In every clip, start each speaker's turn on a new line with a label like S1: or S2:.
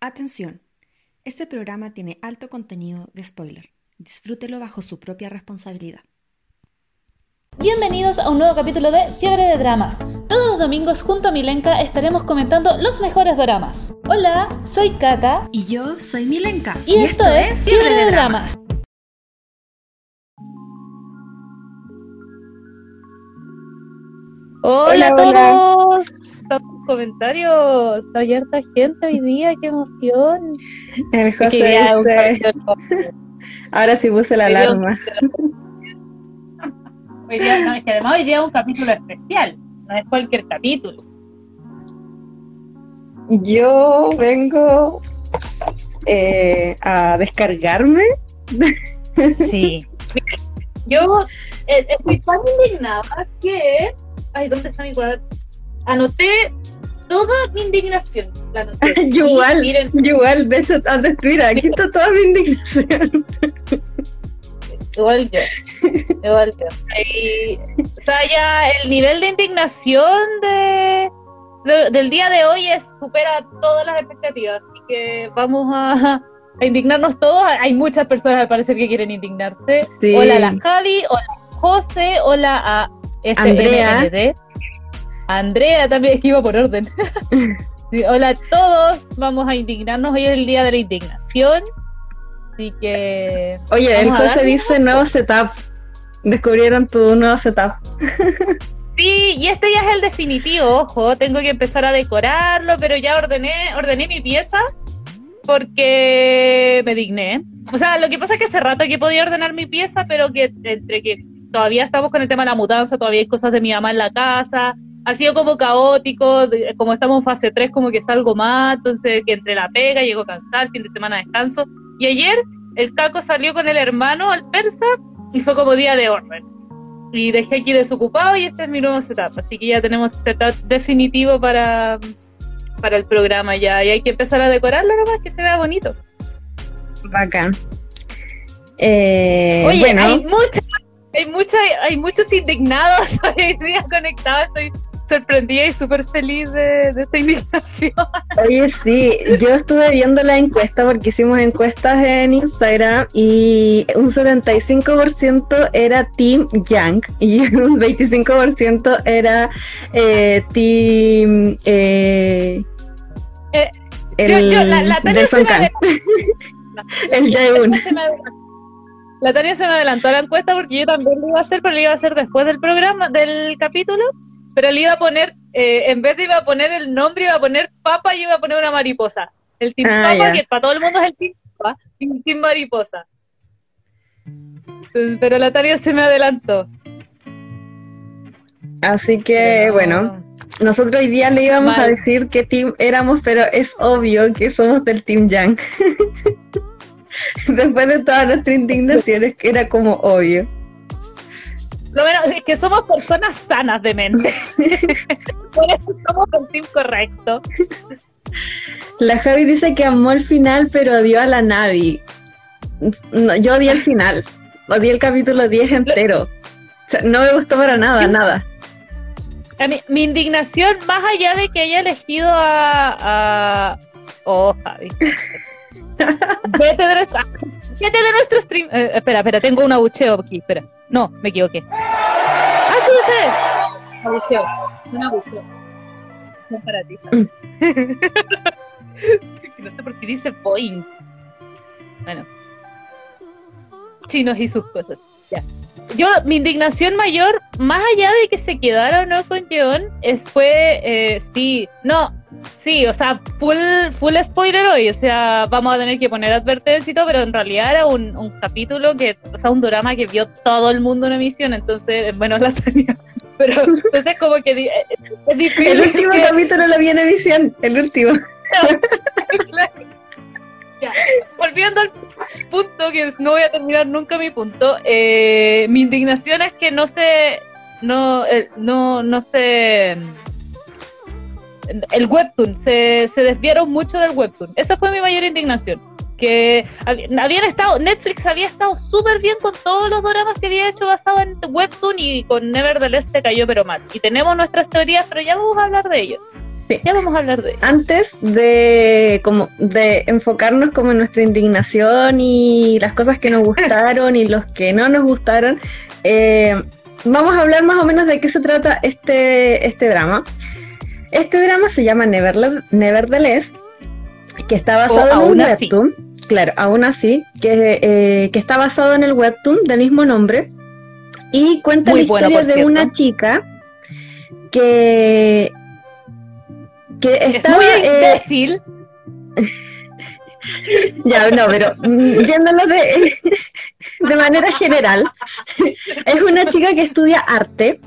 S1: Atención, este programa tiene alto contenido de spoiler. Disfrútelo bajo su propia responsabilidad.
S2: Bienvenidos a un nuevo capítulo de Fiebre de Dramas. Todos los domingos junto a Milenka estaremos comentando los mejores dramas. Hola, soy Kata
S1: Y yo soy Milenka.
S2: y, esto, es Fiebre de Dramas. Hola,
S3: Hola,
S2: a
S3: hola.
S2: Tantos comentarios. Hay harta gente hoy día, qué emoción.
S3: El José dice, ahora sí puse la
S2: Hoy
S3: alarma.
S2: Hoy día, no, es que además hoy día es un capítulo especial, no es cualquier capítulo.
S3: Yo vengo eh, a descargarme.
S2: Sí. Yo eh, estoy tan indignada que. Ay, ¿dónde está mi cuaderno? Anoté toda mi indignación. La anoté.
S3: Yo
S2: Y
S3: igual,
S2: Miren,
S3: yo igual, de hecho, antes mira, aquí está toda mi indignación.
S2: igual yo. Igual yo. Y, o sea, ya el nivel de indignación de, de- del día de hoy es supera todas las expectativas. Así que vamos a, a indignarnos todos. Hay muchas personas al parecer que quieren indignarse.
S3: Sí.
S2: Hola a la Javi, hola a José, hola a
S3: Andrea.
S2: Andrea también, es que iba por orden. Sí, hola a todos, vamos a indignarnos. Hoy es el día de la indignación. Así que.
S3: Oye, el José dice nuevo setup. Descubrieron tu nuevo setup.
S2: Sí, y este ya es el definitivo, ojo, tengo que empezar a decorarlo, pero ya ordené, ordené mi pieza porque me digné. O sea, lo que pasa es que hace rato que podía ordenar mi pieza, pero que entre que todavía estamos con el tema de la mudanza, todavía hay cosas de mi mamá en la casa, ha sido como caótico, como estamos en fase 3, como que salgo más, entonces que entre la pega, llego cansada, el fin de semana descanso. Y ayer el caco salió con el hermano al persa y fue como día de orden y dejé aquí desocupado y este es mi nuevo setup. Así que ya tenemos setup definitivo para, para el programa ya. Y hay que empezar a decorarlo nomás que se vea bonito.
S3: Bacán. Eh,
S2: Oye,
S3: bueno,
S2: hay mucha, hay mucha, hay muchos indignados hoy día conectados. Estoy sorprendida y súper feliz de, de esta indignación.
S3: Oye, sí, yo estuve viendo la encuesta porque hicimos encuestas en Instagram y un 75% era Team Young y un 25% era eh, Team eh,
S2: Eh,
S3: el
S2: yo- yo- la- la
S3: el
S2: adelantó. La Tania se me adelantó a la encuesta porque yo también lo iba a hacer, pero lo iba a hacer después del programa, del capítulo. Pero le iba a poner, eh, en vez de iba a poner el nombre, iba a poner papa y iba a poner una mariposa. El team
S3: Ah,
S2: papa, que para todo el mundo es el team papa, team mariposa. Entonces, Pero la Tania se me adelantó.
S3: Así que
S2: Pero-
S3: bueno, nosotros hoy día le íbamos a decir qué team éramos, pero es obvio que somos del Team Young. Después de todas nuestras indignaciones, que era como obvio.
S2: Lo menos es que somos personas sanas de mente. Por eso somos el team correcto.
S3: La Javi dice que amó el final, pero odió a la Navi. No, yo odié el final. Odié el capítulo 10 entero. O sea, no me gustó para nada, nada.
S2: A mí- mi indignación, más allá de que haya elegido a. a... Oh, Javi. Vete de nuestro, vete de nuestro stream. Eh, espera, espera, tengo un abucheo aquí. Espera. No, me equivoqué. Abucheo. Un abucheo. No para ti. No sé por qué dice Boeing. Bueno. Chinos y sus cosas. Ya. Yo, mi indignación mayor, más allá de que se quedara o no con Jeon, es fue, eh, sí, no, sí, o sea, full, full spoiler hoy, o sea, vamos a tener que poner advertencia y todo, pero en realidad era un, un capítulo que, o sea, un drama que vio todo el mundo en emisión, entonces, bueno, la tenía, pero entonces como que di- eh, es difícil.
S3: El último
S2: que-
S3: capítulo lo vi en emisión. El último.
S2: Claro. Ya, volviendo al punto, que no voy a terminar nunca mi punto, eh, mi indignación es que no se, no, eh, no, no se, el webtoon, se, se desviaron mucho del webtoon. Esa fue mi mayor indignación. Que hab- habían estado, Netflix había estado súper bien con todos los dramas que había hecho basado en webtoon y con Nevertheless se cayó pero mal. Y tenemos nuestras teorías, pero ya vamos a hablar de ello. Sí. Ya vamos a hablar de
S3: Antes de como de enfocarnos como en nuestra indignación y las cosas que nos gustaron y los que no nos gustaron, eh, vamos a hablar más o menos de qué se trata este, este drama. Este drama se llama Nevertheless, que está basado en un webtoon. Claro, aún así, que, eh, que, está basado en el webtoon del mismo nombre y cuenta la historia de una chica que que estaba,
S2: es muy eh, imbécil.
S3: ya, no, pero mm, viéndolo de, de manera general, es una chica que estudia arte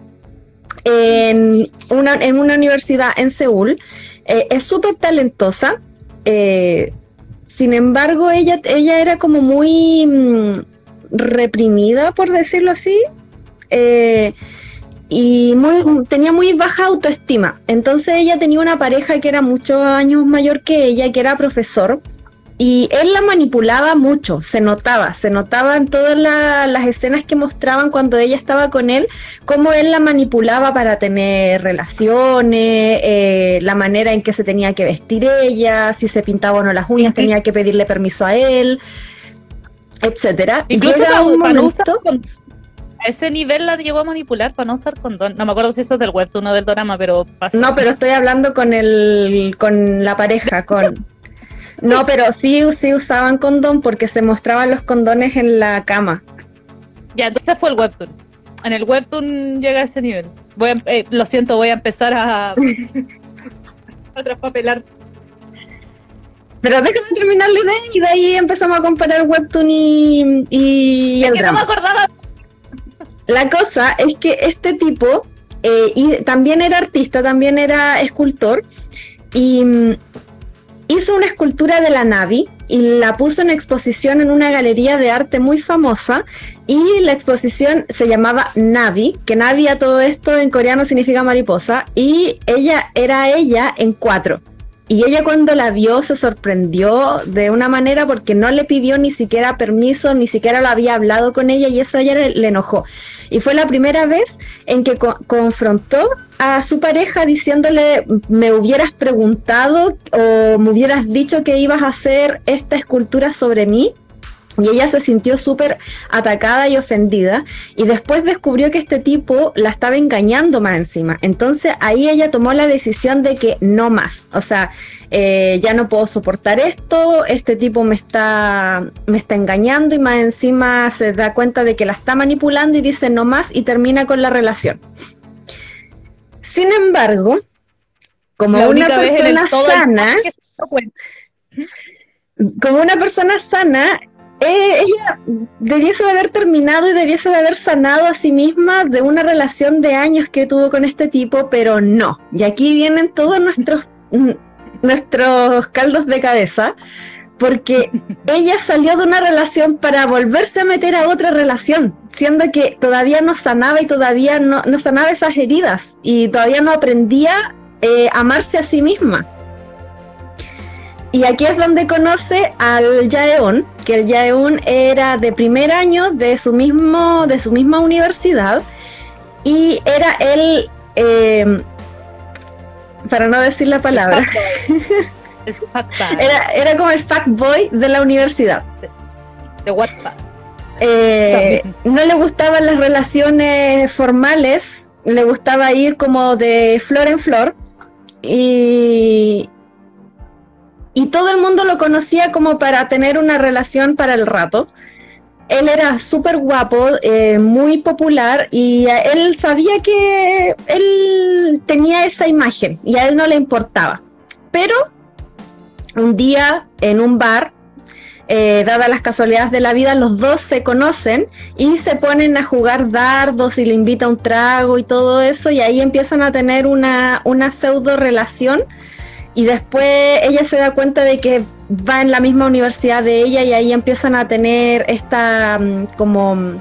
S3: en una, en una universidad en Seúl. Eh, es súper talentosa. Eh, sin embargo, ella, ella era como muy mm, reprimida, por decirlo así. Eh, y muy, tenía muy baja autoestima. Entonces ella tenía una pareja que era muchos años mayor que ella, que era profesor, y él la manipulaba mucho, se notaba, se notaba en todas las escenas que mostraban cuando ella estaba con él, cómo él la manipulaba para tener relaciones, eh, la manera en que se tenía que vestir ella, si se pintaba o no las uñas, tenía que pedirle permiso a él, etcétera.
S2: Incluso un momento, a ese nivel la llegó a manipular para no usar condón. No me acuerdo si eso es del webtoon o del drama, pero
S3: No, pero estoy hablando con el con la pareja, con No, pero sí, sí usaban condón porque se mostraban los condones en la cama.
S2: Ya, entonces fue el webtoon. En el webtoon llega a ese nivel. Voy eh, lo siento, voy a empezar a, a traspapelar.
S3: Pero déjame terminar la idea y de ahí empezamos a comparar webtoon y, y
S2: el que no me acordaba
S3: la cosa es que este tipo eh, y también era artista, también era escultor y mm, hizo una escultura de la Navi y la puso en exposición en una galería de arte muy famosa y la exposición se llamaba Navi, que Navi a todo esto en coreano significa mariposa y ella era ella en cuatro. Y ella cuando la vio se sorprendió de una manera porque no le pidió ni siquiera permiso, ni siquiera lo había hablado con ella y eso a ella le, enojó. Y fue la primera vez en que confrontó a su pareja diciéndole, me hubieras preguntado o me hubieras dicho que ibas a hacer esta escultura sobre mí y ella se sintió súper atacada y ofendida y después descubrió que este tipo la estaba engañando más encima. Entonces ahí ella tomó la decisión de que no más, o sea, eh, ya no puedo soportar esto, este tipo me está, me está engañando y más encima se da cuenta de que la está manipulando y dice no más y termina con la relación. Sin embargo, como una persona sana, como una persona sana, eh, ella debiese de haber terminado y debiese de haber sanado a sí misma de una relación de años que tuvo con este tipo, pero no. Y aquí vienen todos nuestros, mm, nuestros caldos de cabeza, porque ella salió de una relación para volverse a meter a otra relación, siendo que todavía no sanaba y todavía no, sanaba esas heridas y todavía no aprendía eh, a amarse a sí misma. Y aquí es donde conoce al Jaeon, que el Jaeon era de primer año de su, mismo, de su misma universidad. Y era el, eh, para no decir la palabra, era, era como el boy de la universidad.
S2: De WhatsApp.
S3: Eh, no le gustaban las relaciones formales, le gustaba ir como de flor en flor. Y, y todo el mundo lo conocía como para tener una relación para el rato. Él era súper guapo, eh, muy popular y él sabía que él tenía esa imagen y a él no le importaba. Pero un día en un bar, eh, dadas las casualidades de la vida, los dos se conocen y se ponen a jugar dardos y le invita un trago y todo eso y ahí empiezan a tener una, una pseudo relación y después ella se da cuenta de que va en la misma universidad de ella y ahí empiezan a tener esta mm, como mm,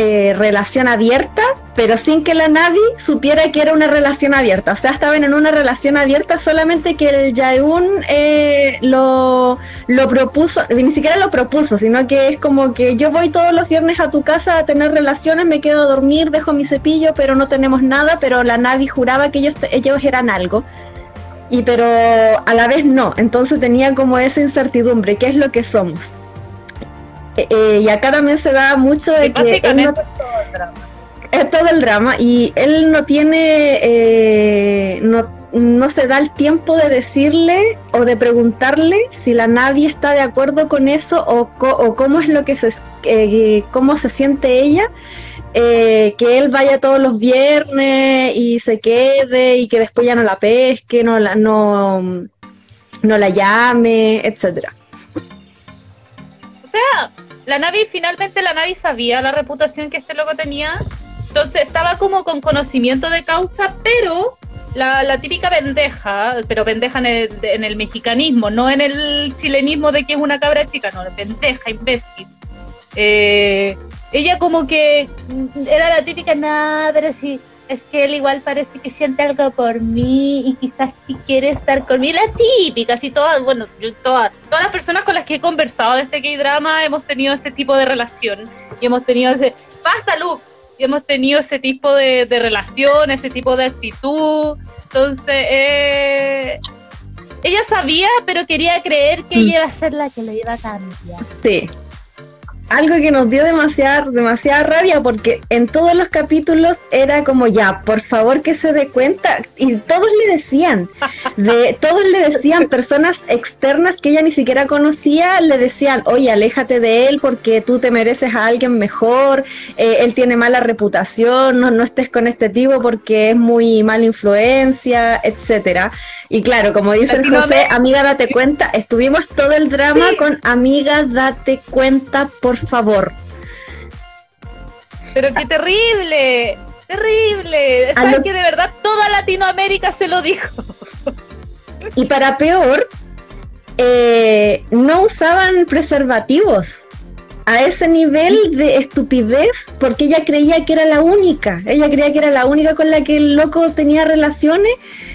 S3: eh, relación abierta, pero sin que la Navi supiera que era una relación abierta. O sea, estaban en una relación abierta solamente que el Jaeun eh, lo, lo propuso, ni siquiera lo propuso, sino que es como que yo voy todos los viernes a tu casa a tener relaciones, me quedo a dormir, dejo mi cepillo, pero no tenemos nada, pero la Navi juraba que ellos, ellos eran algo. Y pero a la vez no. Entonces tenía como esa incertidumbre, ¿qué es lo que somos? Eh, eh, y acá también se da mucho de que...
S2: Básicamente todo el drama.
S3: es todo el drama y él no tiene, eh, no, no se da el tiempo de decirle o de preguntarle si la nadie está de acuerdo con eso o, co- o cómo es lo que se, eh, cómo se siente ella. Eh, que él vaya todos los viernes y se quede y que después ya no la pesque, no la, no, no la llame, etcétera.
S2: O sea, la Navi, finalmente la Navi sabía la reputación que este loco tenía. Entonces estaba como con conocimiento de causa, pero la, típica pendeja, pero pendeja en el, en el mexicanismo, no en el chilenismo de que es una cabra chica, no, pendeja, imbécil. Eh, ella como que era la típica, nada, pero sí, es que él igual parece que siente algo por mí y quizás sí quiere estar conmigo. La típica, así todas, bueno, yo todas, todas las personas con las que he conversado de este K-drama hemos tenido ese tipo de relación y hemos tenido ese, basta Luke, y hemos tenido ese tipo de, de relación, ese tipo de actitud. Entonces, eh, ella sabía, pero quería creer que
S3: Mm.
S2: ella iba a ser la que le iba a cambiar.
S3: Sí. Algo que nos dio demasiada, demasiada rabia porque en todos los capítulos era como ya, por favor que se dé cuenta. Y todos le decían, de, todos le decían, personas externas que ella ni siquiera conocía, le decían, oye, aléjate de él porque tú te mereces a alguien mejor, eh, él tiene mala reputación, no, no estés con este tipo porque es muy mala influencia, etcétera. Y claro, como dice el José, amiga, date cuenta, estuvimos todo el drama con amiga, date cuenta, por favor.
S2: Pero qué terrible, terrible.
S3: A
S2: ¿Sabes
S3: lo-
S2: que de verdad toda Latinoamérica se lo dijo?
S3: Y para peor, eh, no usaban preservativos a ese nivel de estupidez porque ella creía que era la única. Ella creía que era la única con la que el loco tenía relaciones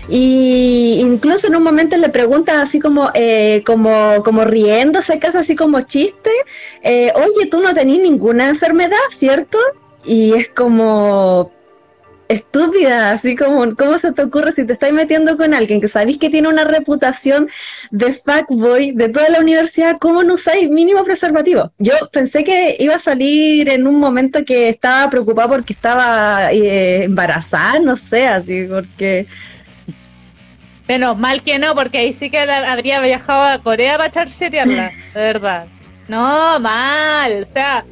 S3: y incluso en un momento le pregunta así como, eh, como, como riéndose, casi así como chiste, eh, oye, tú no tenés ninguna enfermedad, ¿cierto? Y es como estúpida, así como, ¿cómo se te ocurre si te estás metiendo con alguien que sabéis que tiene una reputación de fuckboy de toda la universidad, ¿cómo no usáis mínimo preservativo? Yo pensé que iba a salir en un momento que estaba preocupada porque estaba eh, embarazada, no sé, así, porque...
S2: Menos mal que no, porque ahí sí que habría viajado a Corea para charchetearla, de verdad. No, mal, o sea,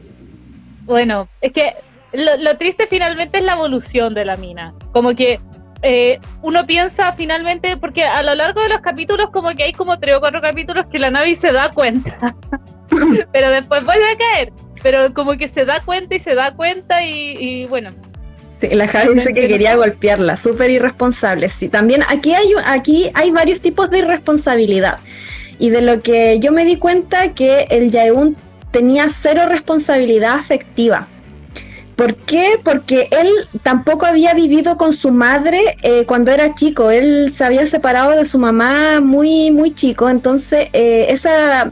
S2: bueno, es que lo, lo triste finalmente es la evolución de la mina. Como que eh, uno piensa finalmente, porque a lo largo de los capítulos, como que hay como tres o cuatro capítulos que la Navi se da cuenta, pero después vuelve a caer. Pero como que se da cuenta y se da cuenta y, y bueno,
S3: la Javi dice que quería golpearla, súper irresponsable. Sí, también aquí hay, aquí hay varios tipos de irresponsabilidad. Y de lo que yo me di cuenta que el Yaeun tenía cero responsabilidad afectiva. ¿Por qué? Porque él tampoco había vivido con su madre eh, cuando era chico. Él se había separado de su mamá muy, muy chico. Entonces, eh, esa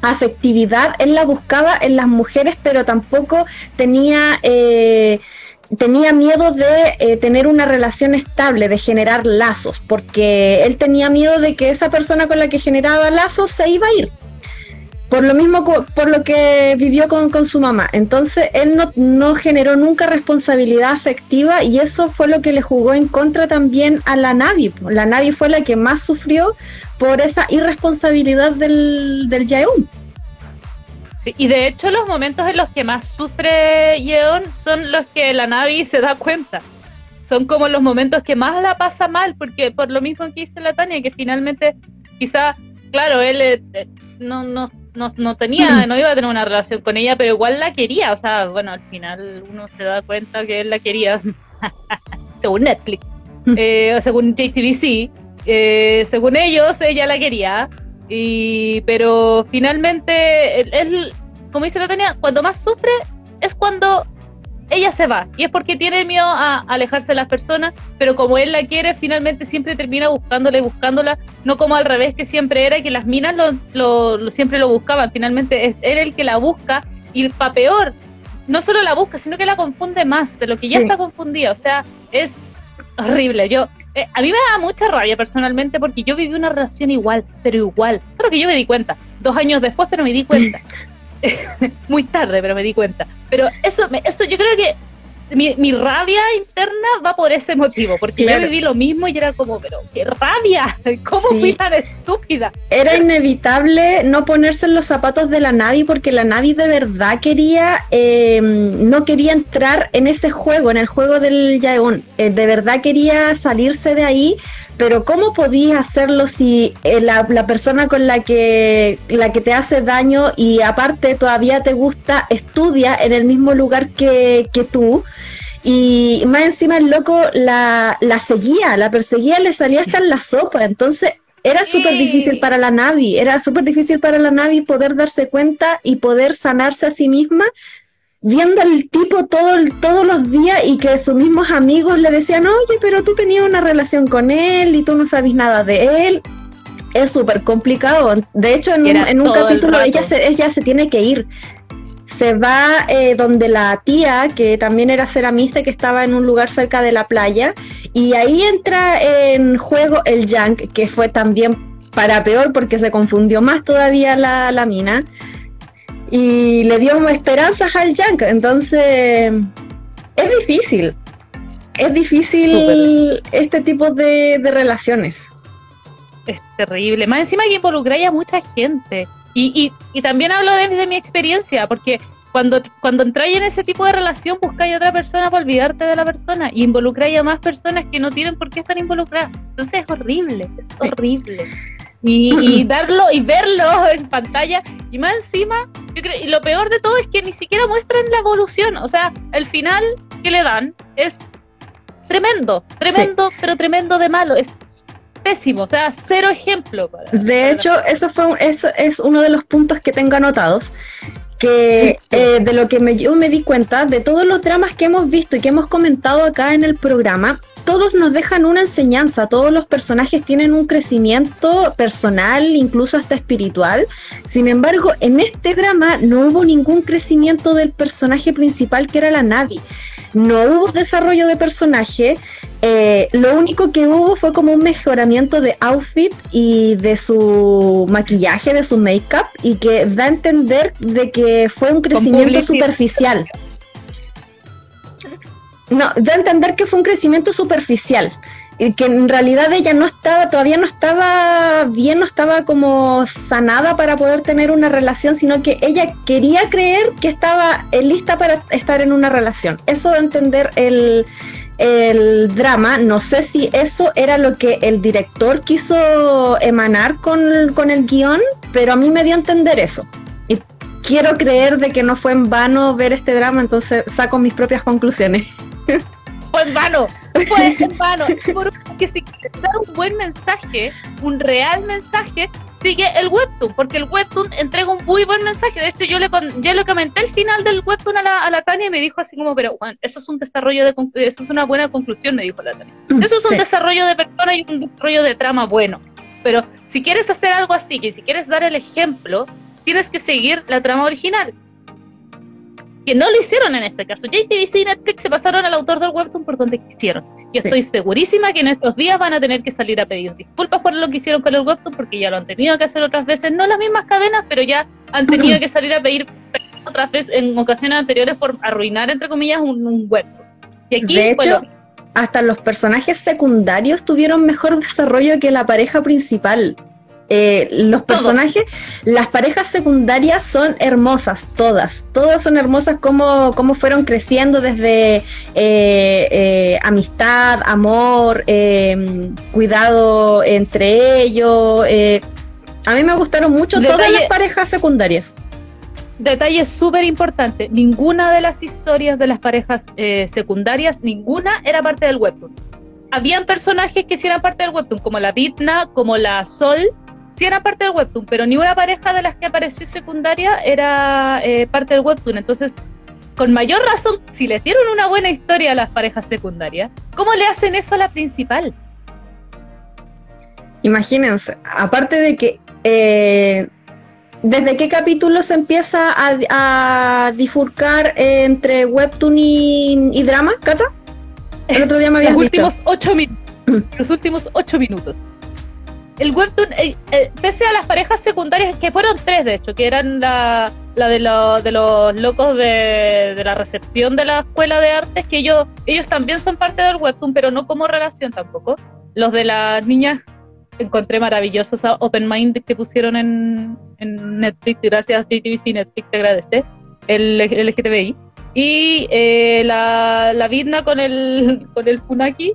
S3: afectividad él la buscaba en las mujeres, pero tampoco tenía... eh, tenía miedo de eh, tener una relación estable, de generar lazos, porque él tenía miedo de que esa persona con la que generaba lazos se iba a ir. Por lo mismo, por lo que vivió con, con su mamá. Entonces, él no, no generó nunca responsabilidad afectiva y eso fue lo que le jugó en contra también a la Navi. La Navi fue la que más sufrió por esa irresponsabilidad del, del Jaeun.
S2: Sí, y de hecho los momentos en los que más sufre Yeon son los que la Navi se da cuenta. Son como los momentos que más la pasa mal, porque por lo mismo que dice la Tania, que finalmente quizá, claro, él eh, eh, no, no, no, no tenía, no iba a tener una relación con ella, pero igual la quería. O sea, bueno, al final uno se da cuenta que él la quería, según Netflix, eh, o según JTBC, eh, según ellos, ella la quería. Y, pero finalmente, él, él, como dice la Tania, cuando más sufre es cuando ella se va. Y es porque tiene miedo a alejarse de las personas, pero como él la quiere, finalmente siempre termina buscándola y buscándola, no como al revés que siempre era, que las minas lo, lo- lo- siempre lo buscaban. Finalmente es él el que la busca y para peor, no solo la busca, sino que la confunde más de lo que ya
S3: Sí.
S2: está confundida. O sea, es horrible. Yo eh, a mí me da mucha rabia personalmente porque yo viví una relación igual, pero igual. Solo que yo me di cuenta, dos años después, pero me di cuenta. Muy tarde, pero me di cuenta. Pero eso, eso yo creo que mi, mi, rabia interna va por ese motivo, porque yo viví lo mismo y era como, pero qué rabia, ¿cómo fui tan estúpida?
S3: Era inevitable no ponerse en los zapatos de la Navi porque la Navi de verdad quería, em, no quería entrar en ese juego, en el juego del Yaeon, eh, de verdad quería salirse de ahí, pero ¿cómo podías hacerlo si eh, la, la, persona con la que, la que te hace daño y aparte todavía te gusta estudia en el mismo lugar que, que tú? Y más encima el loco la, la seguía, la perseguía, le salía hasta en la sopa. Entonces era súper difícil para la Navi, era súper difícil para la Navi poder darse cuenta y poder sanarse a sí misma viendo al tipo todo, todos los días y que sus mismos amigos le decían, oye, pero tú tenías una relación con él y tú no sabes nada de él. Es súper complicado. De hecho, en un, en un capítulo ella se, ella se tiene que ir se va eh, donde la tía, que también era ceramista, que estaba en un lugar cerca de la playa, y ahí entra en juego el Yank, que fue también para peor porque se confundió más todavía la, la mina, y le dio esperanzas al Yank, entonces es difícil, es difícil este tipo de, de relaciones.
S2: Es terrible, más encima que involucra a mucha gente. Y, y, también hablo desde mi experiencia, porque cuando, cuando entráis en ese tipo de relación, buscáis a otra persona para olvidarte de la persona y involucráis a más personas que no tienen por qué estar involucradas. Entonces es horrible, es horrible. Y, darlo y verlo en pantalla, y más encima, yo creo, y lo peor de todo es que ni siquiera muestran la evolución. O sea, el final que le dan es tremendo, tremendo, pero tremendo de malo. Es pésimo, o sea, cero ejemplo.
S3: de hecho, eso fue eso es uno de los puntos que tengo anotados. Que eh, de lo que me, yo me di cuenta, de todos los dramas que hemos visto y que hemos comentado acá en el programa, todos nos dejan una enseñanza, todos los personajes tienen un crecimiento personal, incluso hasta espiritual. Sin embargo, en este drama no hubo ningún crecimiento del personaje principal que era la Navi no hubo desarrollo de personaje, eh, lo único que hubo fue como un mejoramiento de outfit y de su maquillaje, de su make-up, y que da a entender de que fue un crecimiento superficial. No, da a entender que fue un crecimiento superficial y que en realidad ella no estaba, todavía no estaba bien, no estaba como sanada para poder tener una relación, sino que ella quería creer que estaba lista para estar en una relación. Eso de entender el, el drama, no sé si eso era lo que el director quiso emanar con, con el guion, pero a mí me dio a entender eso. Y quiero creer de que no fue en vano ver este drama, entonces saco mis propias conclusiones.
S2: fue en vano, fue en vano. Porque si quieres dar un buen mensaje, un real mensaje, sigue el webtoon, porque el webtoon entrega un muy buen mensaje. De hecho, yo le, yo le comenté el final del webtoon a la, a la Tania y me dijo así como, pero Juan, eso es un desarrollo de, eso es una buena conclusión, me dijo la Tania. Mm, eso es un desarrollo de persona y un desarrollo de trama bueno. Pero si quieres hacer algo así, y si quieres dar el ejemplo, tienes que seguir la trama original que no lo hicieron en este caso. JTBC y Netflix se pasaron al autor del webtoon por donde quisieron. Y estoy segurísima que en estos días van a tener que salir a pedir disculpas por lo que hicieron con el webtoon, porque ya lo han tenido que hacer otras veces, no las mismas cadenas, pero ya han tenido que salir a pedir otras veces en ocasiones anteriores por arruinar, entre comillas, un, webtoon.
S3: Y aquí, de hecho, hasta los personajes secundarios tuvieron mejor desarrollo que la pareja principal. Eh, los personajes, las parejas secundarias son hermosas, todas, todas son hermosas como, como fueron creciendo desde eh, eh, amistad, amor, cuidado entre ellos. a mí me gustaron mucho todas las parejas secundarias.
S2: Detalle súper importante, ninguna de las historias de las parejas secundarias, ninguna era parte del webtoon habían personajes que sí eran parte del webtoon, como la Bitna, como la Sol, sí era parte del webtoon, pero ni una pareja de las que apareció secundaria era eh, parte del webtoon. Entonces, con mayor razón, si les dieron una buena historia a las parejas secundarias, ¿cómo le hacen eso a la principal?
S3: Imagínense, aparte de que eh, ¿Desde qué capítulo se empieza a, difurcar entre webtoon y, drama, Cata?
S2: El otro día me habías Los últimos ocho minutos Los últimos ocho minutos. El webtoon, eh, eh, pese a las parejas secundarias, que fueron tres de hecho, que eran la, la de, de los locos de, la recepción de la escuela de artes, que ellos, ellos también son parte del webtoon, pero no como relación tampoco. Los de las niñas encontré maravillosos a Open Mind que pusieron en, en Netflix, gracias JTBC Netflix, se agradece, el, el LGTBI. Y eh, la, la Vidna con el, con el Funaki,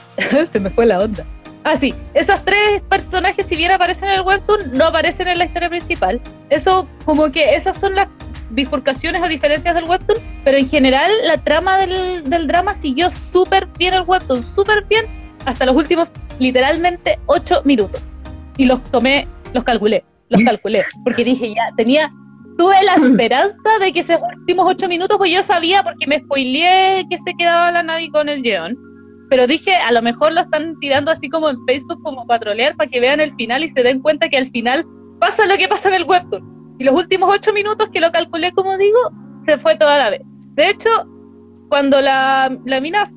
S2: se me fue la onda. Ah, sí, esos tres personajes, si bien aparecen en el webtoon, no aparecen en la historia principal. Eso, como que esas son las bifurcaciones o diferencias del webtoon, pero en general la trama del, del drama siguió súper bien el webtoon, súper bien, hasta los últimos, literalmente, ocho minutos. Y los tomé, los calculé, los calculé, porque dije, ya, tenía, tuve la esperanza de que esos últimos ocho minutos, pues yo sabía, porque me spoileé que se quedaba la Navi con el Jeon pero dije, a lo mejor lo están tirando así como en Facebook, como patrolear, para que vean el final y se den cuenta que al final pasa lo que pasa en el webtoon. Y los últimos ocho minutos que lo calculé, como digo, se fue toda la vez. De hecho, cuando la, la mina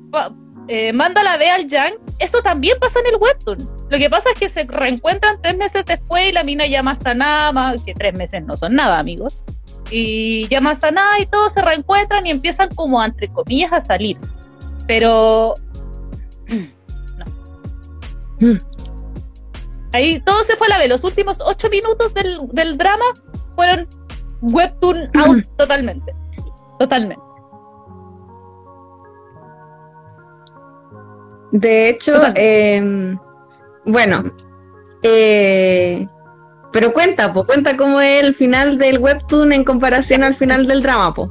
S2: eh, manda la B al Yang, eso también pasa en el webtoon. Lo que pasa es que se reencuentran tres meses después y la mina llama a Sanama, que tres meses no son nada, amigos. Y llama a Sanama y todos se reencuentran y empiezan como, entre comillas, a salir. Pero. Mm. Ahí todo se fue a la vez. Los últimos ocho minutos del, del drama fueron webtoon mm. out totalmente. Totalmente.
S3: De hecho, eh, bueno, eh, pero cuenta, pues cuenta cómo es el final del webtoon en comparación al final del drama, po.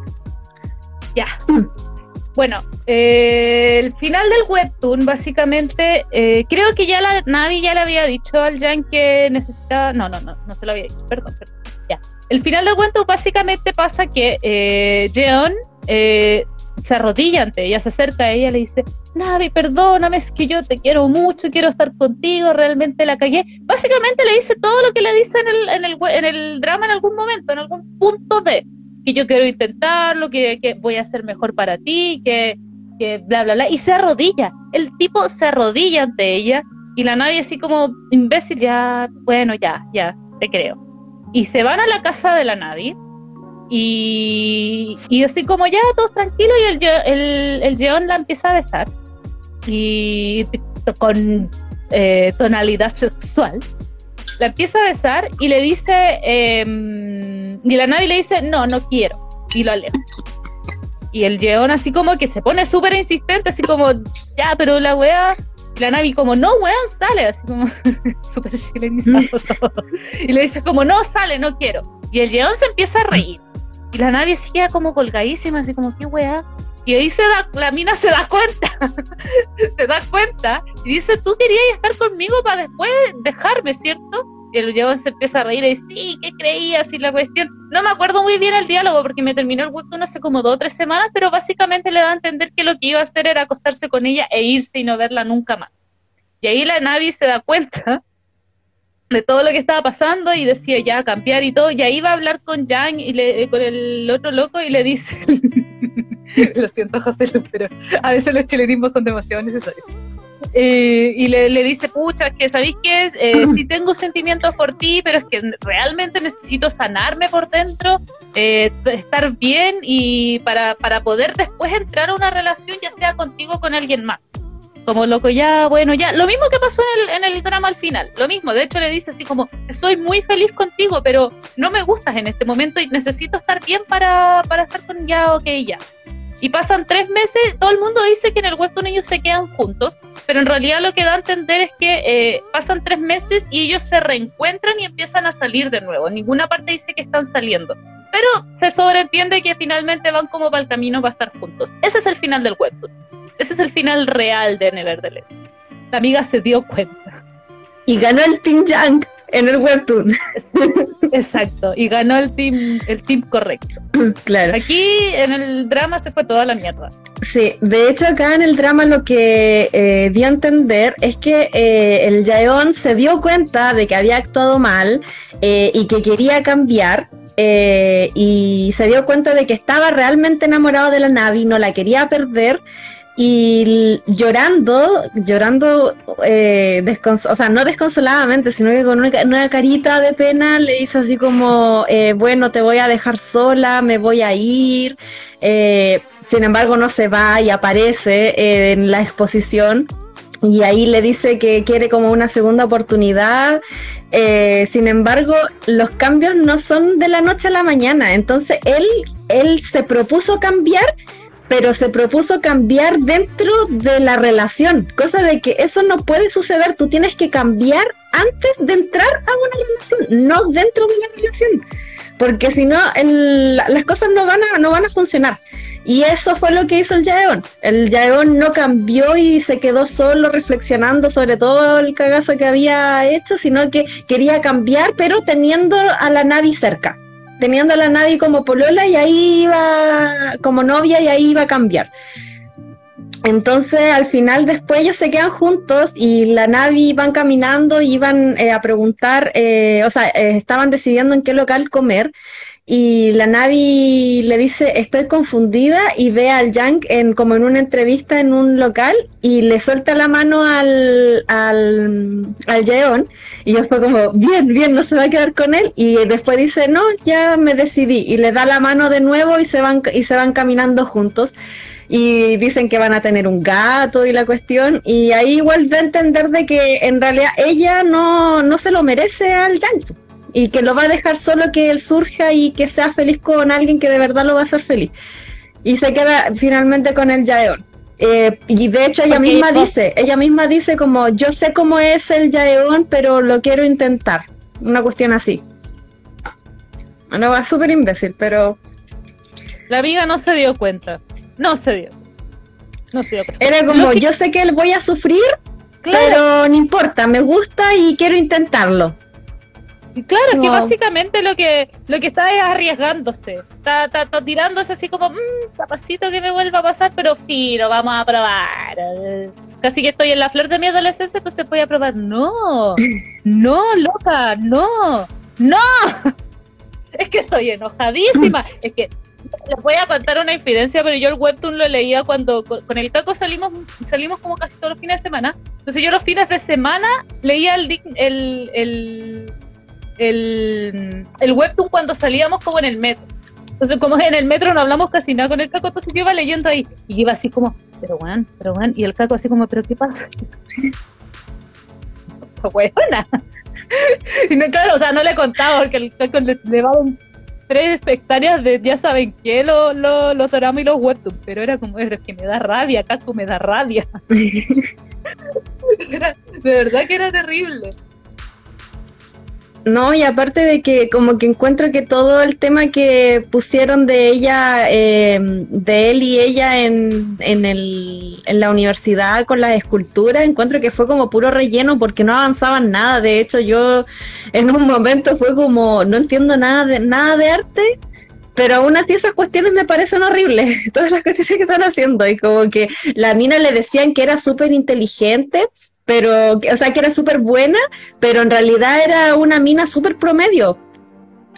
S2: Ya. Bueno, eh, el final del webtoon, básicamente, eh, creo que ya la Navi ya le había dicho al Jan que necesitaba. No, no, no, no se lo había dicho, perdón, perdón. Ya. El final del webtoon básicamente pasa que eh, Jeon eh, se arrodilla ante ella, se acerca a ella, le dice: Navi, perdóname, es que yo te quiero mucho, quiero estar contigo, realmente la cagué. Básicamente le dice todo lo que le dice en el, en el, en el drama en algún momento, en algún punto de que yo quiero intentarlo, que, que voy a ser mejor para ti, que, que bla, bla, bla. Y se arrodilla. El tipo se arrodilla ante ella y la nadie así como imbécil, ya, bueno, ya, ya, te creo. Y se van a la casa de la nadie y, y así como ya, todos tranquilos y el, el, el Jeon la empieza a besar y con eh, tonalidad sexual. La empieza a besar y le dice... Eh, y la Navi le dice, no, no quiero. Y lo aleja. Y el Yeon así como que se pone súper insistente, así como, ya, pero la wea... Y la Navi como, no, weón, sale. Así como, súper chilenizado. Y le dice como, no, sale, no quiero. Y el Yeon se empieza a reír. Y la Navi sigue como colgadísima, así como, qué wea. Y ahí se da, la mina se da cuenta, se da cuenta y dice, tú querías estar conmigo para después dejarme, ¿cierto? el Jeon se empieza a reír y dice, sí, ¿qué creías? Y la cuestión, no me acuerdo muy bien el diálogo porque me terminó el webtoon hace como dos o tres semanas, pero básicamente le da a entender que lo que iba a hacer era acostarse con ella e irse y no verla nunca más. Y ahí la Navi se da cuenta de todo lo que estaba pasando y decía ya cambiar y todo, y ahí va a hablar con Yang y le, con el otro loco y le dice, lo siento José, pero a veces los chilenismos son demasiado necesarios. Eh, y le, le, dice, pucha, que sabéis que eh, sí tengo sentimientos por ti, pero es que realmente necesito sanarme por dentro, eh, estar bien y para, para poder después entrar a una relación, ya sea contigo o con alguien más. Como loco, ya, bueno, ya. Lo mismo que pasó en el, en el drama al final. Lo mismo, de hecho le dice así como, soy muy feliz contigo, pero no me gustas en este momento y necesito estar bien para, para estar con ya, ok, ya. Y pasan tres meses, todo el mundo dice que en el webtoon ellos se quedan juntos, pero en realidad lo que da a entender es que eh, pasan tres meses y ellos se reencuentran y empiezan a salir de nuevo. Ninguna parte dice que están saliendo, pero se sobreentiende que finalmente van como para el camino para estar juntos. Ese es el final del webtoon. Ese es el final real de Nevertheless. La amiga se dio cuenta.
S3: Y ganó el Team Yang en el webtoon.
S2: Exacto, y ganó el team, el team correcto.
S3: Claro.
S2: Aquí en el drama se fue toda la mierda.
S3: Sí, de hecho acá en el drama lo que eh, di a entender es que eh, el Jaeon se dio cuenta de que había actuado mal eh, y que quería cambiar. y se dio cuenta de que estaba realmente enamorado de la Navi, no la quería perder, y llorando, llorando, eh, o sea, no desconsoladamente, sino que con una, carita de pena le dice así como, eh, bueno, te voy a dejar sola, me voy a ir. Eh, sin embargo, no se va y aparece en la exposición. Y ahí le dice que quiere como una segunda oportunidad. sin embargo, los cambios no son de la noche a la mañana. Entonces él, él se propuso cambiar pero se propuso cambiar dentro de la relación, cosa de que eso no puede suceder, tú tienes que cambiar antes de entrar a una relación, no dentro de la relación, porque si no las cosas no van a no van a funcionar. Y eso fue lo que hizo el Yaeon. El Yaeon no cambió y se quedó solo reflexionando sobre todo el cagazo que había hecho, sino que quería cambiar, pero teniendo a la Navi cerca teniendo a la Navi como polola y ahí iba como novia y ahí iba a cambiar. Entonces al final después ellos se quedan juntos y la Navi van caminando y iban eh, a preguntar, eh, o sea, eh, estaban decidiendo en qué local comer y la Navi le dice, estoy confundida y ve al Yang en, como en una entrevista en un local y le suelta la mano al, al, al Yeon y yo fue como, bien, bien, no se va a quedar con él y después dice, no, ya me decidí y le da la mano de nuevo y se van, y se van caminando juntos. Y dicen que van a tener un gato y la cuestión y ahí da a entender de que en realidad ella no, no se lo merece al Yang y que lo va a dejar solo que él surja y que sea feliz con alguien que de verdad lo va a hacer feliz. Y se queda finalmente con el Yaeon. Eh, y de hecho ella misma dice, ella misma dice como yo sé cómo es el Yaeon, pero lo quiero intentar. Una cuestión así. Bueno, va súper imbécil, pero...
S2: La amiga no se dio cuenta. No se dio.
S3: No se dio cuenta. Era como, yo sé que voy a sufrir, pero no importa, me gusta y quiero intentarlo.
S2: Claro, es que básicamente lo que lo que está es arriesgándose. Está, está, tirándose así como, mmm, capacito que me vuelva a pasar, pero fino, vamos a probar. Casi que estoy en la flor de mi adolescencia, entonces voy a probar. No, no, loca, no, no. Es que estoy enojadísima. Es que les voy a contar una infidencia, pero yo el webtoon lo leía cuando con, el taco salimos salimos como casi todos los fines de semana. Entonces yo los fines de semana leía el, el, el el, el webtoon cuando salíamos como en el metro. Entonces, como en el metro no hablamos casi nada con el caco, entonces yo iba leyendo ahí y iba así como, pero bueno, pero bueno, y el caco así como, pero ¿qué pasa? buena. y no, claro, o sea, no le he contado porque el caco le, le tres hectáreas de ya saben qué, los lo, los y los webtoons, pero era como, es que me da rabia, caco, me da rabia. de verdad que era terrible.
S3: No, y aparte de que como que encuentro que todo el tema que pusieron de ella, eh, de él y ella en, en, el, en la universidad con las esculturas, encuentro que fue como puro relleno porque no avanzaban nada. De hecho, yo en un momento fue como, no entiendo nada de, nada de arte, pero aún así esas cuestiones me parecen horribles, todas las cuestiones que están haciendo. Y como que la mina le decían que era súper inteligente, pero, o sea, que era súper buena, pero en realidad era una mina súper promedio.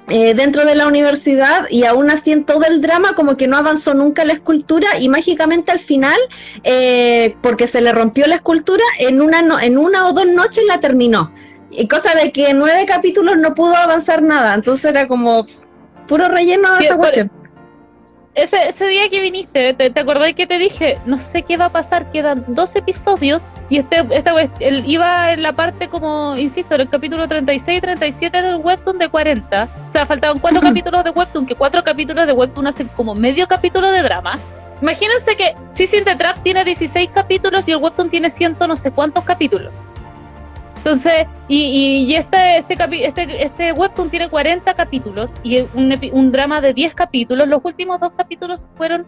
S3: Eh, dentro de la universidad y aún así en todo el drama como que no avanzó nunca la escultura y mágicamente al final, eh, porque se le rompió la escultura, en una, en una o dos noches la terminó. Y cosa de que en nueve capítulos no pudo avanzar nada, entonces era como puro relleno de esa cuestión
S2: ese, ese día que viniste, ¿te, ¿te acordás que te dije? No sé qué va a pasar, quedan dos episodios y este, esta él iba en la parte como, insisto, en el capítulo 36 y 37 del webtoon de 40. O sea, faltaban cuatro capítulos de webtoon, que cuatro capítulos de webtoon hacen como medio capítulo de drama. Imagínense que Chasing the Trap tiene 16 capítulos y el webtoon tiene ciento no sé cuántos capítulos. Entonces, y, y, este, este, este, este webtoon tiene 40 capítulos y un, un drama de 10 capítulos. Los últimos dos capítulos fueron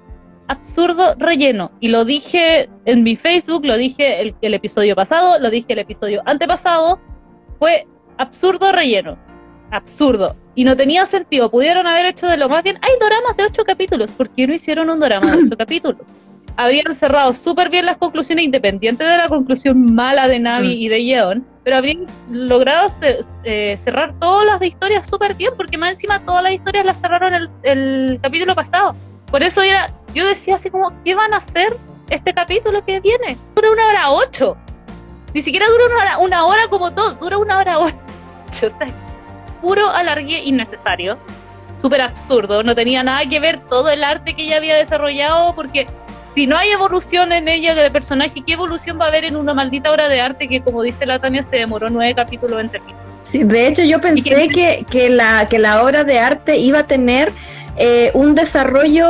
S2: absurdo relleno. Y lo dije en mi Facebook, lo dije el, el episodio pasado, lo dije el episodio antepasado. Fue absurdo relleno. Absurdo. Y no tenía sentido. Pudieron haber hecho de lo más bien. Hay dramas de 8 capítulos. ¿Por qué no hicieron un drama de 8 capítulos? habrían cerrado súper bien las conclusiones, independiente de la conclusión mala de Navi mm. y de Yeon, pero habrían logrado eh, cerrar todas las historias súper bien, porque más encima todas las historias las cerraron el, capítulo pasado. Por eso era, yo decía así como, ¿qué van a hacer este capítulo que viene. Dura una hora ocho. Ni siquiera dura una hora, una hora como todos, dura una hora ocho. O sea, puro alargue innecesario. Súper absurdo. No tenía nada que ver todo el arte que ella había desarrollado porque si no hay evolución en ella de personaje, ¿qué evolución va a haber en una maldita obra de arte que, como dice la Tania, se demoró nueve capítulos en terminar?
S3: Sí, de hecho yo pensé que, que, la, que la obra de arte iba a tener eh, un desarrollo,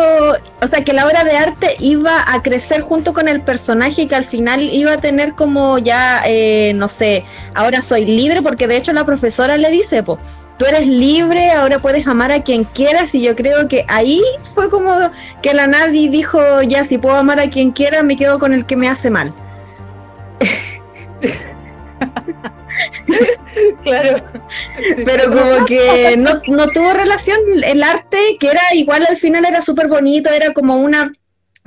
S3: o sea, que la obra de arte iba a crecer junto con el personaje y que al final iba a tener como ya, eh, no sé, ahora soy libre, porque de hecho la profesora le dice, pues, tú eres libre, ahora puedes amar a quien quieras y yo creo que ahí fue como que la Navi dijo, ya, si puedo amar a quien quiera, me quedo con el que me hace mal.
S2: claro.
S3: Pero como que no, no tuvo relación el arte, que era igual al final era súper bonito, era como una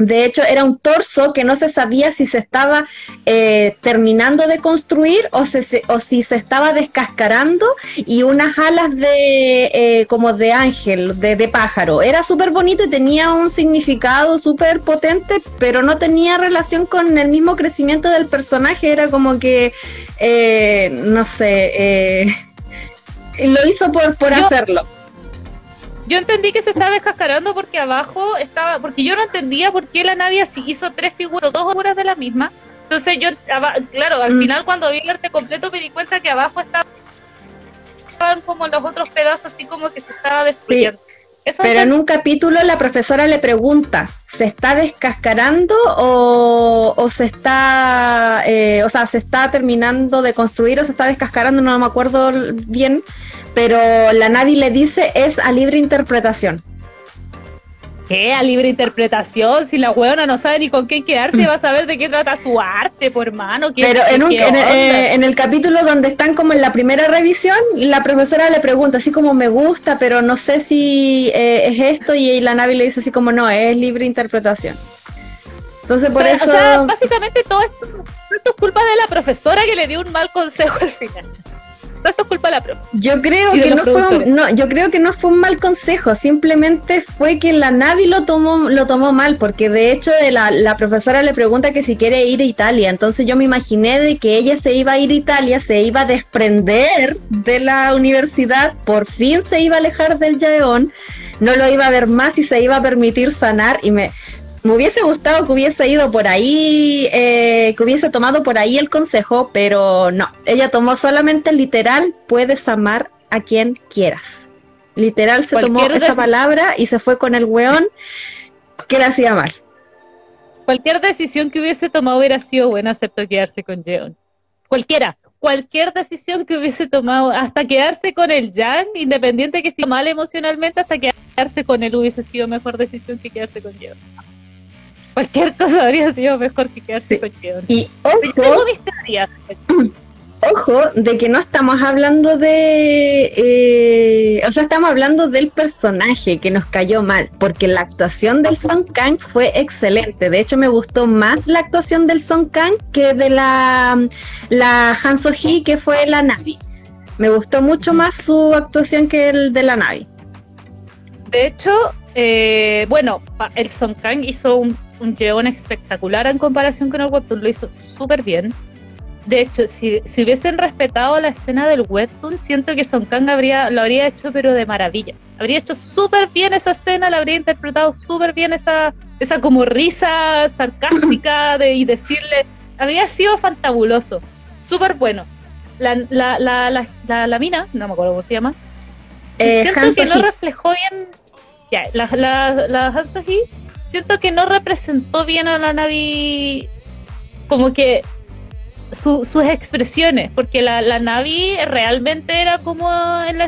S3: de hecho, era un torso que no se sabía si se estaba eh, terminando de construir o, o, si se estaba descascarando y unas alas de eh, como de ángel, de, pájaro. Era súper bonito y tenía un significado súper potente, pero no tenía relación con el mismo crecimiento del personaje. Era como que, eh, no sé, lo hizo por, por hacerlo
S2: yo entendí que se estaba descascarando porque abajo estaba, porque yo no entendía por qué la nave hizo tres figuras o dos figuras de la misma. Entonces yo, claro, al mm. final cuando vi el arte completo me di cuenta que abajo estaban como los otros pedazos así como que se estaba destruyendo.
S3: Pero en un capítulo la profesora le pregunta, ¿se está descascarando o, se está, eh, o sea, se está terminando de construir o se está descascarando? No me acuerdo bien, pero la Navi le dice es a libre interpretación.
S2: ¿Qué? A libre interpretación, si la huevona no sabe ni con qué quedarse, va a saber de qué trata su arte, por hermano.
S3: Pero en, un, eh, en, el capítulo donde están como en la primera revisión, la profesora le pregunta así como me gusta, pero no sé si eh, es esto, y la Navi le dice así como no, es libre interpretación. Entonces por eso... O
S2: sea, básicamente todo esto, esto es culpa de la profesora que le dio un mal consejo al final esto es culpa de la profe.
S3: Yo creo que no fue un, no, yo creo que no fue un mal consejo, simplemente fue que la Navi lo tomó, lo tomó mal, porque de hecho la, la profesora le pregunta que si quiere ir a Italia, entonces yo me imaginé de que ella se iba a ir a Italia, se iba a desprender de la universidad, por fin se iba a alejar del Yaeón, no lo iba a ver más y se iba a permitir sanar y me, me hubiese gustado que hubiese ido por ahí, eh, que hubiese tomado por ahí el consejo, pero no, ella tomó solamente literal, puedes amar a quien quieras. Literal se tomó esa palabra y se fue con el weón que la hacía mal.
S2: Cualquier decisión que hubiese tomado hubiera sido buena, excepto quedarse con Jeon. Cualquiera, cualquier decisión que hubiese tomado, hasta quedarse con el Yang, independiente que sea mal emocionalmente, hasta quedarse con él hubiese sido mejor decisión que quedarse con Jeon cualquier cosa habría sido mejor que quedarse con
S3: Y ojo, ojo, de que no estamos hablando de. Eh, o sea, estamos hablando del personaje que nos cayó mal, porque la actuación del Song Kang fue excelente. De hecho, me gustó más la actuación del Song Kang que de la, la Han So Hee, que fue la Navi. Me gustó mucho más su actuación que el de la Navi.
S2: De hecho, eh, bueno, el Song Kang hizo un un Jeon espectacular en comparación con el webtoon, lo hizo súper bien. De hecho, si, si, hubiesen respetado la escena del webtoon, siento que Son Kang habría, lo habría hecho pero de maravilla. Habría hecho súper bien esa escena, la habría interpretado súper bien esa, esa como risa sarcástica de, y decirle, habría sido fantabuloso, súper bueno. La, la, la, la, la, mina, no me acuerdo cómo se llama, eh, siento que no reflejó bien, ya, la, la, la siento que no representó bien a la Navi como que sus expresiones, porque la, la Navi realmente era como en,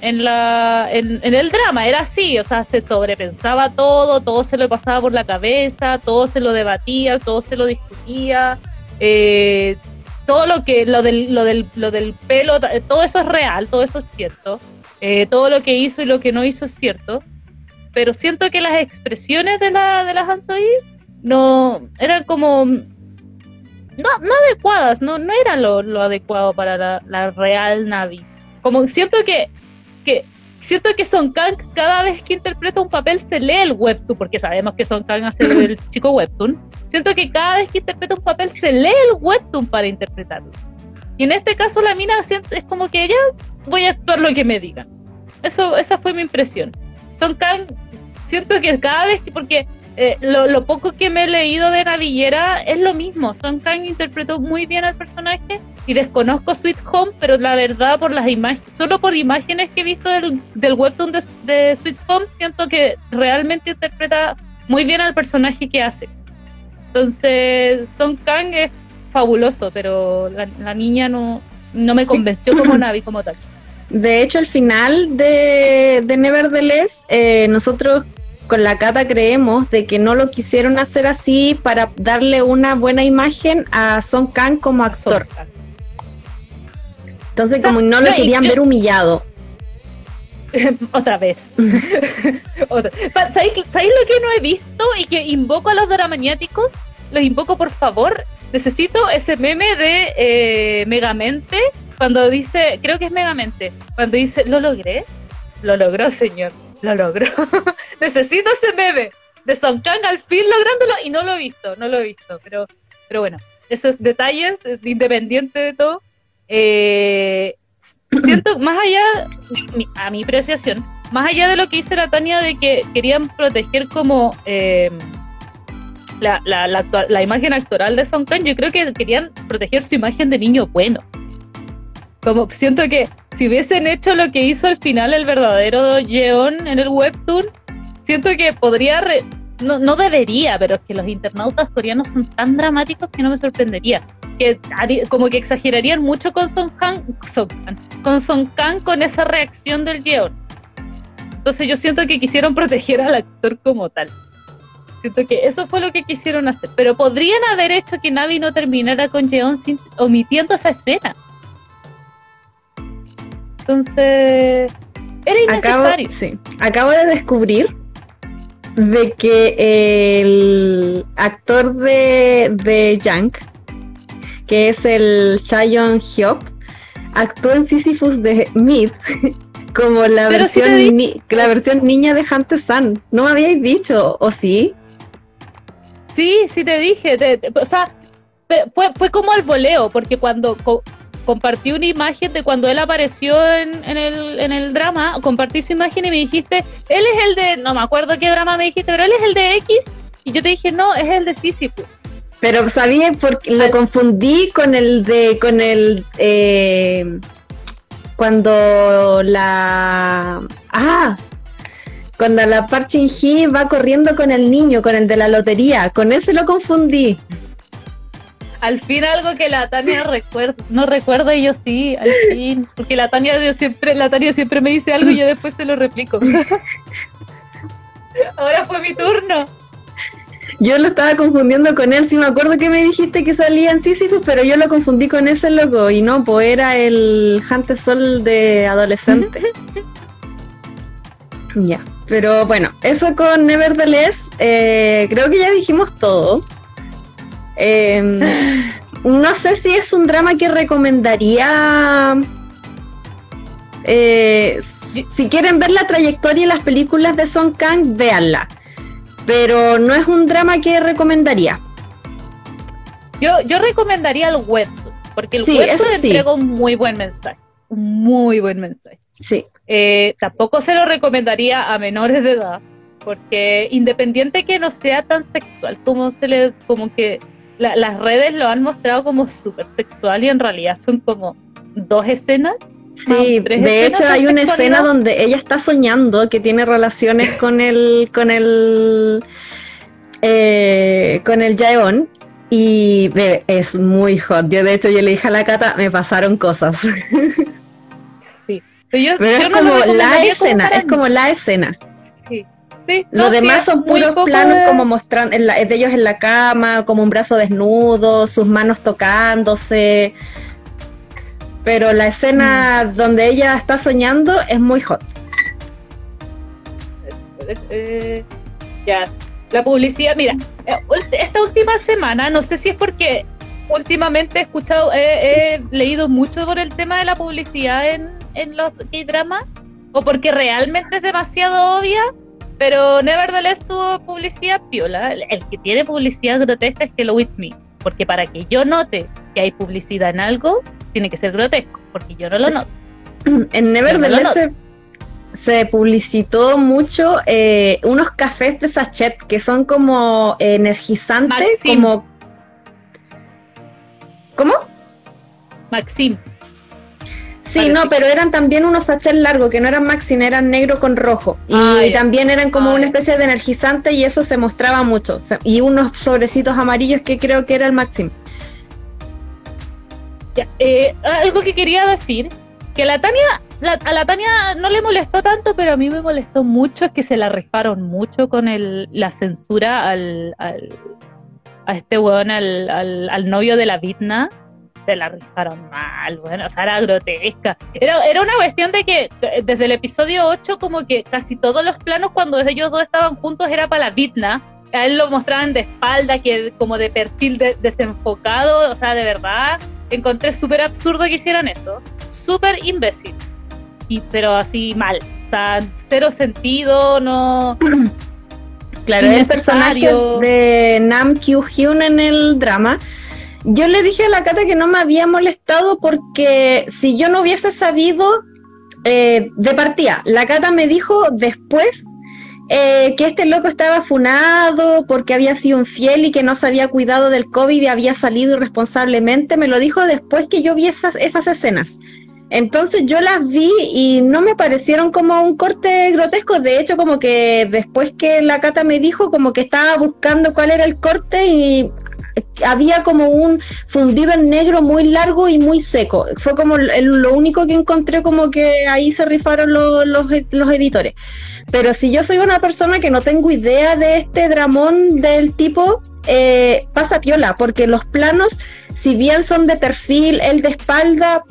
S2: en, la, en, el drama, era así, o sea, se sobrepensaba todo, todo se lo pasaba por la cabeza, todo se lo debatía, todo se lo discutía, eh, todo lo que, lo del, lo del, lo del pelo, todo eso es real, todo eso es cierto, eh, todo lo que hizo y lo que no hizo es cierto pero siento que las expresiones de la de las Hansoy no eran como no, no adecuadas, no, no eran lo, adecuado para la, real Navi. Como siento que, que siento que Son Kang cada vez que interpreta un papel se lee el webtoon, porque sabemos que Son Kang hace el chico webtoon. Siento que cada vez que interpreta un papel se lee el webtoon para interpretarlo. Y en este caso la mina es como que ella voy a actuar lo que me digan. Eso, esa fue mi impresión. Son Kang, siento que cada vez que, porque eh, lo, poco que me he leído de Navillera es lo mismo. Son Kang interpretó muy bien al personaje y desconozco Sweet Home, pero la verdad, por las imágenes, solo por imágenes que he visto del, del webtoon de, Sweet Home, siento que realmente interpreta muy bien al personaje que hace. Entonces, Son Kang es fabuloso, pero la, niña no, no me convenció como Navi como tal.
S3: De hecho, al final de, de Nevertheless, eh, nosotros con la Cata creemos de que no lo quisieron hacer así para darle una buena imagen a Son Kang como actor. Entonces, como no lo querían ver humillado.
S2: Otra vez. ¿Sabéis, lo que no he visto y que invoco a los dramaniáticos? Los invoco, por favor. Necesito ese meme de eh, Megamente cuando dice, creo que es Megamente, cuando dice, lo logré. Lo logró, señor lo logró. Necesito ese meme de Son Kang al fin lográndolo y no lo he visto, no lo he visto, pero, pero bueno, esos detalles, independiente de todo, eh, siento más allá, a mi apreciación, más allá de lo que dice la Tania de que querían proteger como eh, la, la, la, la, imagen actoral de Son Kang, yo creo que querían proteger su imagen de niño bueno. Como siento que si hubiesen hecho lo que hizo al final el verdadero Yeon en el webtoon, siento que podría no, no debería, pero es que los internautas coreanos son tan dramáticos que no me sorprendería. Que como que exagerarían mucho con Son Kang, con Son Kang con esa reacción del Yeon. Entonces yo siento que quisieron proteger al actor como tal. Siento que eso fue lo que quisieron hacer. Pero podrían haber hecho que Navi no terminara con Yeon omitiendo esa escena. Entonces, era innecesario.
S3: Acabo, sí. Acabo de descubrir de que el actor de, de que es el Chayon Hyop, actuó en Sisyphus de Myth como la versión, la versión niña de Hunter Sun. ¿No me habíais dicho, o sí?
S2: Sí, sí te dije. o sea, fue, fue como al voleo, porque cuando compartí una imagen de cuando él apareció en, el, en el drama, compartí su imagen y me dijiste, él es el de, no me acuerdo qué drama me dijiste, pero él es el de X, y yo te dije, no, es el de Sisyphus.
S3: Pero sabía porque lo confundí con el de, con el, eh, cuando la, ah, cuando la Parchin Hee va corriendo con el niño, con el de la lotería, con ese lo confundí
S2: al fin algo que la Tania recuerda, no recuerda y yo sí, al fin, porque la Tania yo siempre, la Tania siempre me dice algo y yo después se lo replico. Ahora fue mi turno.
S3: Yo lo estaba confundiendo con él, sí me acuerdo que me dijiste que salía en Sísifus, pero yo lo confundí con ese loco y no, pues era el Hunter Sol de adolescente. ya, pero bueno, eso con Nevertheless, eh, creo que ya dijimos todo. Em, no sé si es un drama que recomendaría. Eh, si quieren ver la trayectoria y las películas de Song Kang, véanla. Pero no es un drama que recomendaría.
S2: Yo, yo recomendaría el web, porque el web entrega un muy buen mensaje. Un muy buen mensaje.
S3: Sí.
S2: Eh, tampoco se lo recomendaría a menores de edad, porque independiente que no sea tan sexual como se le, como que las redes lo han mostrado como súper sexual y en realidad son como dos escenas.
S3: Sí, de hecho hay una escena donde ella está soñando que tiene relaciones con el con el eh, con el Jaeon y es muy hot. Yo de hecho yo le dije a la Cata, me pasaron cosas.
S2: Sí.
S3: Pero, es como la escena, es como la escena. Los demás son puros planos como mostrando de ellos en la cama, como un brazo desnudo, sus manos tocándose. Pero la escena mm. donde ella está soñando es muy hot.
S2: Eh, ya, la publicidad, mira, eh, esta última semana, no sé si es porque últimamente he escuchado, he, leído mucho por el tema de la publicidad en, en los K-dramas o porque realmente es demasiado obvia, pero Nevertheless tuvo publicidad piola. El que tiene publicidad grotesca es Hello It's Me, porque para que yo note que hay publicidad en algo, tiene que ser grotesco, porque yo no lo noto.
S3: En Nevertheless se, publicitó mucho eh, unos cafés de sachet que son como energizantes, como... ¿Cómo?
S2: Maxim.
S3: Sí, no, pero eran también unos sachets largos, que no eran Maxim, eran negro con rojo. Y ah, también eran como una especie de energizante y eso se mostraba mucho. y unos sobrecitos amarillos que creo que era el Maxim.
S2: Eh, algo que quería decir, que la Tania, a la Tania no le molestó tanto, pero a mí me molestó mucho, es que se la rifaron mucho con el, la censura al, a este weón, al, al novio de la Vitna se la rifaron mal, bueno, o sea, era grotesca. Era, era una cuestión de que desde el episodio 8 como que casi todos los planos cuando ellos dos estaban juntos era para la Vitna. A él lo mostraban de espalda, que como de perfil desenfocado, o sea, de verdad, encontré súper absurdo que hicieran eso. Súper imbécil. Y, pero así mal. O sea, cero sentido, no...
S3: Claro, el personaje de Nam Kyu Hyun en el drama yo le dije a la Cata que no me había molestado porque si yo no hubiese sabido eh, de partida, la Cata me dijo después eh, que este loco estaba funado porque había sido infiel y que no se había cuidado del COVID y había salido irresponsablemente. Me lo dijo después que yo vi esas, esas escenas. Entonces yo las vi y no me parecieron como un corte grotesco. De hecho, como que después que la Cata me dijo, como que estaba buscando cuál era el corte y había como un fundido en negro muy largo y muy seco. Fue como lo único que encontré como que ahí se rifaron los, los, editores. Pero si yo soy una persona que no tengo idea de este dramón del tipo, eh, pasa piola, porque los planos, si bien son de perfil, el de espalda,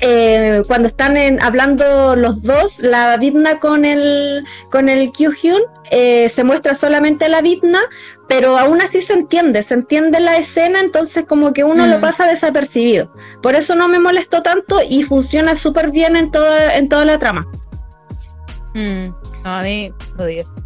S3: eh, cuando están hablando los dos, la Vidna con el, con el Kyuhyun, eh, se muestra solamente la Vidna, pero aún así se entiende, se entiende la escena, entonces como que uno lo mm. pasa desapercibido. Por eso no me molestó tanto y funciona súper bien en toda, en toda la trama.
S2: Mm, a mí,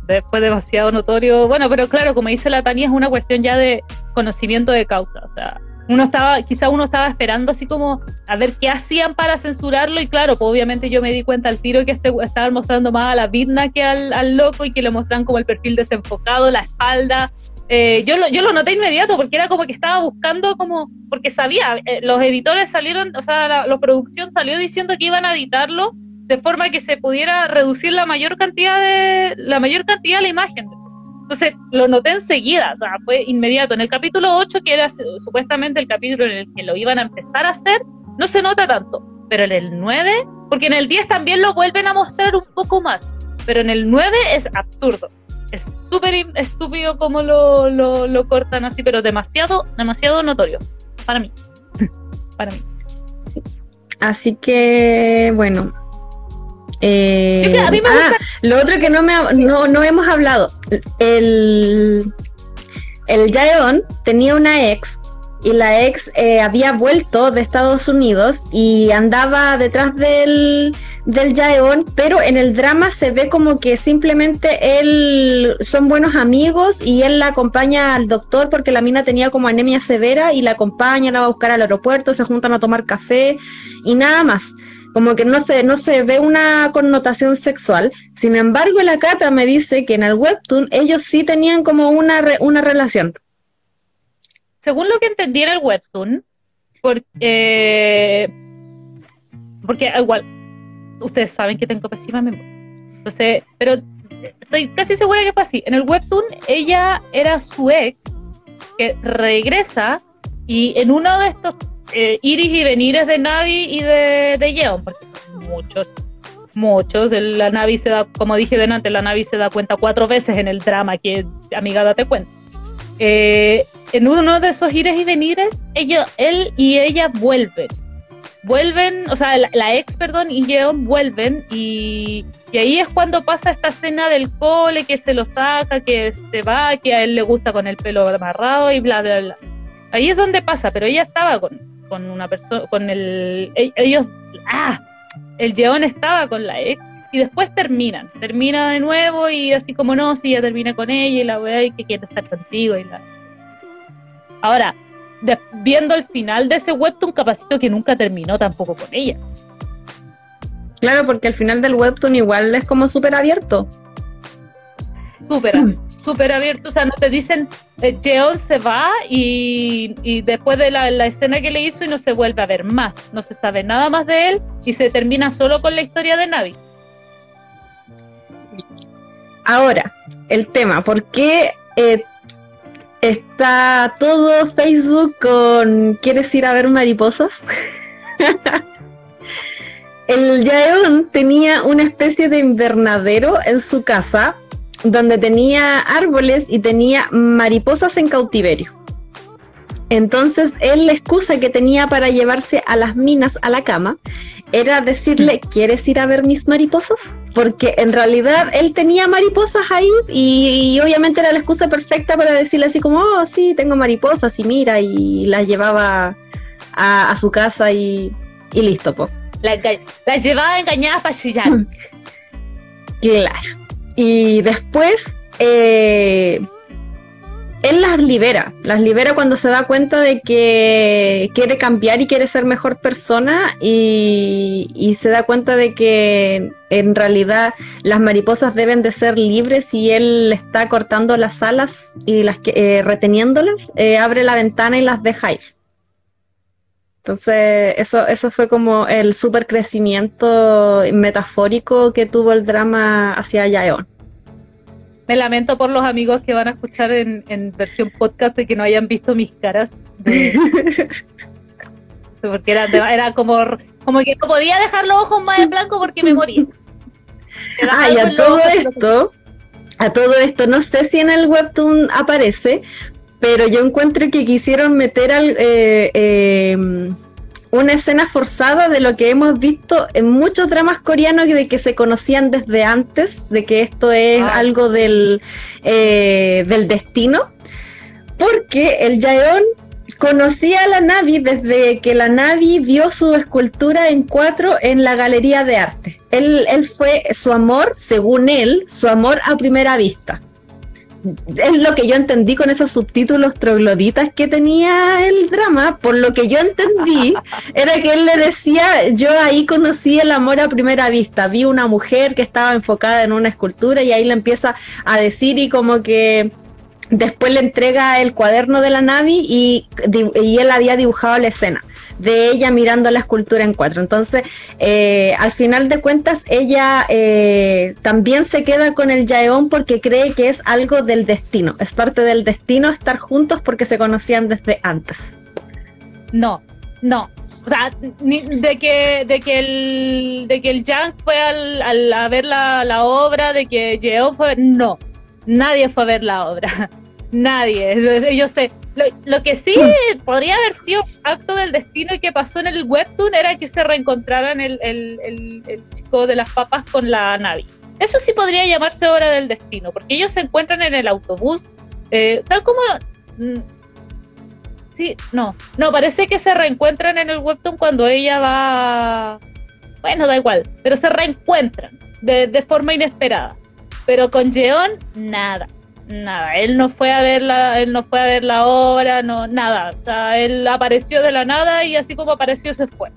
S2: después demasiado notorio. Bueno, pero claro, como dice la Tania, es una cuestión ya de conocimiento de causa. O sea, uno estaba, quizá uno estaba esperando así como a ver qué hacían para censurarlo y claro, pues obviamente yo me di cuenta al tiro que este, estaban mostrando más a la Vidna que al, loco y que le mostraban como el perfil desenfocado, la espalda. Eh, yo, lo, yo lo noté inmediato porque era como que estaba buscando como, porque sabía, eh, los editores salieron, o sea, la, la, producción salió diciendo que iban a editarlo de forma que se pudiera reducir la mayor cantidad de, la mayor cantidad de la imagen. Entonces lo noté enseguida, o sea, fue inmediato. En el capítulo 8, que era supuestamente el capítulo en el que lo iban a empezar a hacer, no se nota tanto. Pero en el 9, porque en el 10 también lo vuelven a mostrar un poco más, pero en el 9 es absurdo. Es súper estúpido como lo, lo, cortan así, pero demasiado, demasiado notorio. Para mí. para mí.
S3: Así que, bueno, eh, ah, lo otro que no, me no, hemos hablado, el, el Jaeon tenía una ex y la ex eh, había vuelto de Estados Unidos y andaba detrás del, del Jaeon, pero en el drama se ve como que simplemente él son buenos amigos y él la acompaña al doctor porque la mina tenía como anemia severa y la acompaña, la va a buscar al aeropuerto, se juntan a tomar café y nada más como que no se, no se ve una connotación sexual. Sin embargo, la Cata me dice que en el webtoon ellos sí tenían como una, una relación.
S2: Según lo que entendí en el webtoon, porque, porque igual, ustedes saben que tengo pésima memoria. Entonces, pero estoy casi segura que fue así. En el webtoon ella era su ex que regresa y en uno de estos eh, iris y venires de Navi y de, de Yeon, porque son muchos, muchos. La Navi se da, como dije delante, la Navi se da cuenta cuatro veces en el drama que amiga date cuenta. Eh, en uno de esos ires y venires, ella, él y ella vuelven. Vuelven, o sea, la, ex, perdón, y Yeon vuelven y, y, ahí es cuando pasa esta escena del cole, que se lo saca, que se va, que a él le gusta con el pelo amarrado y bla, bla, bla. Ahí es donde pasa, pero ella estaba con, con una persona, con el, e-, ellos, ah, el Yeon estaba con la ex y después terminan. Termina de nuevo y así como no, si ya termina con ella y la weá y que quiere estar contigo y la. Ahora, viendo el final de ese webtoon, capacito que nunca terminó tampoco con ella.
S3: Claro, porque el final del webtoon igual es como súper abierto.
S2: Súper, súper abierto. O sea, no te dicen, eh, Jeon se va y, después de la, la, escena que le hizo y no se vuelve a ver más. No se sabe nada más de él y se termina solo con la historia de Navi.
S3: Ahora, el tema, ¿por qué eh, está todo Facebook con ¿quieres ir a ver mariposas? el Yaeon tenía una especie de invernadero en su casa donde tenía árboles y tenía mariposas en cautiverio. Entonces, él la excusa que tenía para llevarse a las minas a la cama era decirle, ¿quieres ir a ver mis mariposas? Porque en realidad él tenía mariposas ahí y, obviamente era la excusa perfecta para decirle así como, oh, sí, tengo mariposas y mira, y las llevaba a, su casa y, listo, po.
S2: Las, llevaba engañadas para chillar.
S3: Claro. Y después, eh, él las libera, las libera cuando se da cuenta de que quiere cambiar y quiere ser mejor persona y, se da cuenta de que en realidad las mariposas deben de ser libres y él está cortando las alas y las eh, reteniéndolas, eh, abre la ventana y las deja ir. Entonces, eso, eso fue como el super crecimiento metafórico que tuvo el drama hacia Yaeon
S2: me lamento por los amigos que van a escuchar en, versión podcast de que no hayan visto mis caras. porque era, era como, como que no podía dejar los ojos más en blanco porque me moría.
S3: Ah, y a todo esto, a todo esto, no sé si en el webtoon aparece, pero yo encuentro que quisieron meter al, eh, eh, una escena forzada de lo que hemos visto en muchos dramas coreanos de que se conocían desde antes, de que esto es ah. algo del, eh, del destino, porque el Jaeon conocía a la Navi desde que la Navi vio su escultura en cuatro en la galería de arte. Él, él fue su amor, según él, su amor a primera vista es lo que yo entendí con esos subtítulos trogloditas que tenía el drama, por lo que yo entendí, era que él le decía, yo ahí conocí el amor a primera vista, vi una mujer que estaba enfocada en una escultura y ahí le empieza a decir y como que después le entrega el cuaderno de la Navi y, y él había dibujado la escena de ella mirando la escultura en cuatro. Entonces, eh, al final de cuentas, ella eh, también se queda con el Yaeon porque cree que es algo del destino, es parte del destino estar juntos porque se conocían desde antes.
S2: No, no. O sea, de que, de que el de que el Yang fue al, a ver la, obra, de que Yeon fue no, nadie fue a ver la obra, nadie. Yo sé, lo, que sí podría haber sido acto del destino y que pasó en el webtoon era que se reencontraran el, el, chico de las papas con la Navi. Eso sí podría llamarse obra del destino, porque ellos se encuentran en el autobús, eh, tal como... Mm, sí, no, no, parece que se reencuentran en el webtoon cuando ella va... Bueno, da igual, pero se reencuentran de, de forma inesperada. Pero con Jeon, nada nada, él no fue a ver la, él no fue a ver la obra, no, nada. O sea, él apareció de la nada y así como apareció se fue.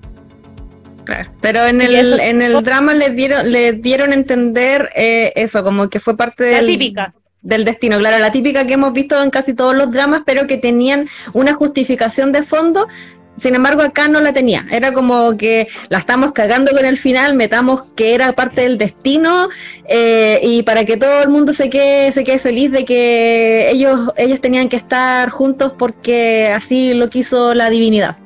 S3: Pero en el, en el drama le dieron, le dieron a entender eh, eso, como que fue parte del,
S2: típica.
S3: del destino. Claro, la típica que hemos visto en casi todos los dramas, pero que tenían una justificación de fondo sin embargo, acá no la tenía. Era como que la estamos cagando con el final, metamos que era parte del destino eh, y para que todo el mundo se quede, se quede feliz de que ellos, ellos tenían que estar juntos porque así lo quiso la divinidad.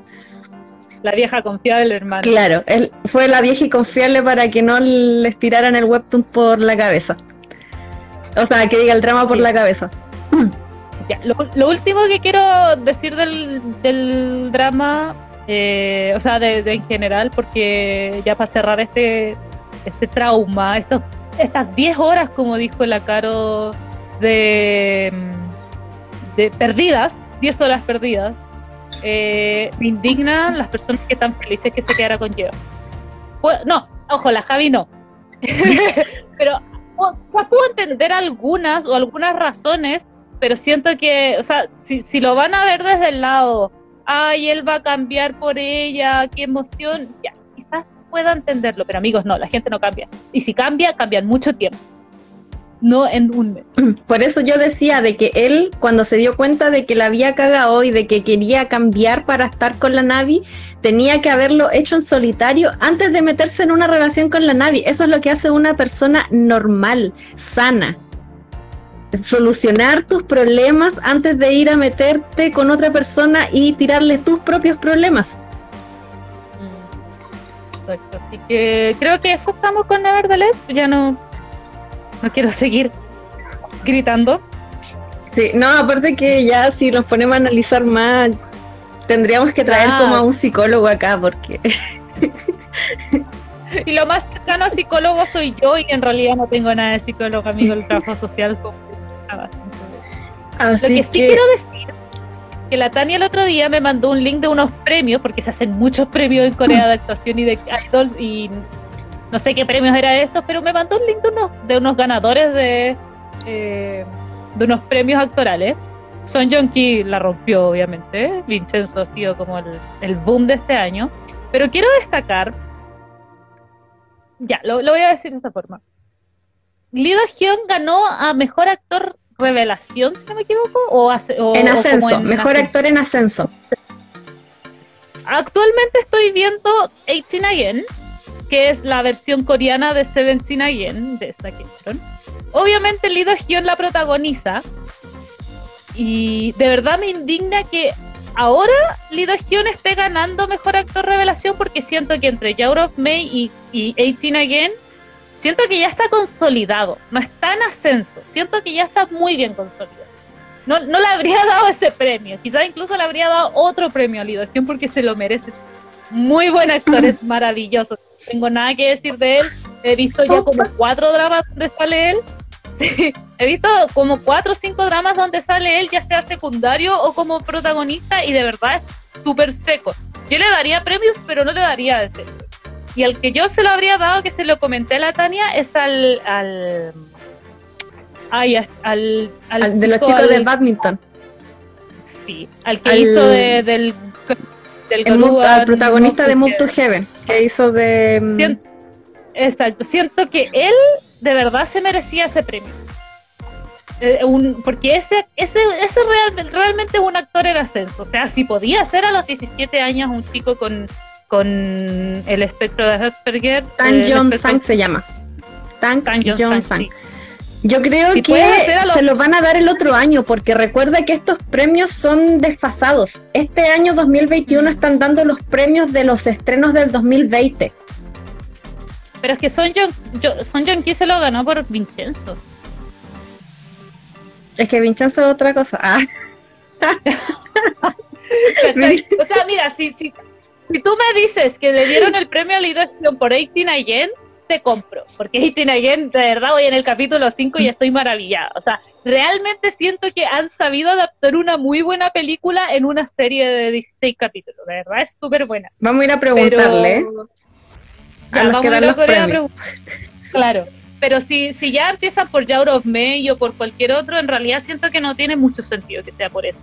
S2: La vieja confiable, hermano.
S3: Claro, él fue la vieja y confiable para que no les tiraran el webtoon por la cabeza. O sea, que diga el drama por la cabeza
S2: lo, último que quiero decir del, drama, eh, o sea, de, en general, porque ya para cerrar este, este trauma, estas 10 horas, como dijo la Caro, de, perdidas, 10 horas perdidas, eh, me indignan las personas que están felices que se quedara con Geo. no, ojo, la Javi no. pero puedo entender algunas o algunas razones, pero siento que, o sea, si, si lo van a ver desde el lado, ay, él va a cambiar por ella, qué emoción, ya, quizás pueda entenderlo, pero amigos, no, la gente no cambia. Y si cambia, cambian mucho tiempo no en un mes.
S3: Por eso yo decía de que él, cuando se dio cuenta de que la había cagado y de que quería cambiar para estar con la Navi, tenía que haberlo hecho en solitario antes de meterse en una relación con la Navi. Eso es lo que hace una persona normal, sana. Solucionar tus problemas antes de ir a meterte con otra persona y tirarle tus propios problemas.
S2: Exacto, así que creo que eso estamos con Nevertheless. Ya no, no quiero seguir gritando.
S3: Sí, no, aparte que ya si nos ponemos a analizar más, tendríamos que traer como a un psicólogo acá, porque...
S2: y lo más cercano a psicólogo soy yo y en realidad no tengo nada de psicólogo, amigo, el trabajo social. Como Así lo que sí quiero decir que la Tania el otro día me mandó un link de unos premios, porque se hacen muchos premios en Corea de actuación y de idols, y no sé qué premios era esto, pero me mandó un link de unos, de unos ganadores de, eh, de unos premios actorales. Son Jong Ki la rompió, obviamente. Vincenzo ha sido como el, el boom de este año. Pero quiero destacar. Ya, lo, voy a decir de esta forma. Lee Do-hyun ganó a mejor actor revelación, si no me equivoco, o,
S3: en ascenso, mejor actor en ascenso.
S2: Actualmente estoy viendo 18 Again, que es la versión coreana de Seventeen Again, de Saketron. Obviamente Lee Do-hyun la protagoniza, y de verdad me indigna que ahora Lee Do-hyun esté ganando Mejor Actor Revelación porque siento que entre Yaur of May y, y 18 Again, siento que ya está consolidado, no está en ascenso, siento que ya está muy bien consolidado. No, no le habría dado ese premio, quizás incluso le habría dado otro premio a Do-hyun porque se lo merece. Muy buen actor, es maravilloso tengo nada que decir de él. He visto ya como cuatro dramas donde sale él. Sí, he visto como cuatro o cinco dramas donde sale él, ya sea secundario o como protagonista, y de verdad es súper seco. Yo le daría premios, pero no le daría ese. Y al que yo se lo habría dado, que se lo comenté a la Tania, es al. al ay, al, al,
S3: de los chicos de badminton.
S2: Sí, al que hizo de, del
S3: el protagonista de Move to Heaven, que hizo de...
S2: Mm, exacto, siento que él de verdad se merecía ese premio. Eh, porque ese, ese, ese realmente es un actor en ascenso. O sea, si podía ser a los 17 años un chico con, con el espectro de Asperger.
S3: Tan John Sang se llama. Tan, John Sang. Yo creo que se los van a dar el otro año, porque recuerda que estos premios son desfasados. Este año 2021 están dando los premios de los estrenos del 2020.
S2: Pero es que Son John, Son John se lo ganó por Vincenzo.
S3: Es que Vincenzo es otra cosa. Ah.
S2: o sea, mira, si, si, si tú me dices que le dieron el premio a Lido por 18 Again, compro, porque Eighteen Again, de verdad, voy en el capítulo 5 y estoy maravillada. O sea, realmente siento que han sabido adaptar una muy buena película en una serie de 16 capítulos. De verdad, es súper buena.
S3: Vamos a ir a preguntarle. a los que dan los premios.
S2: Claro. Pero si, si ya empiezan por Yaur of May o por cualquier otro, en realidad siento que no tiene mucho sentido que sea por eso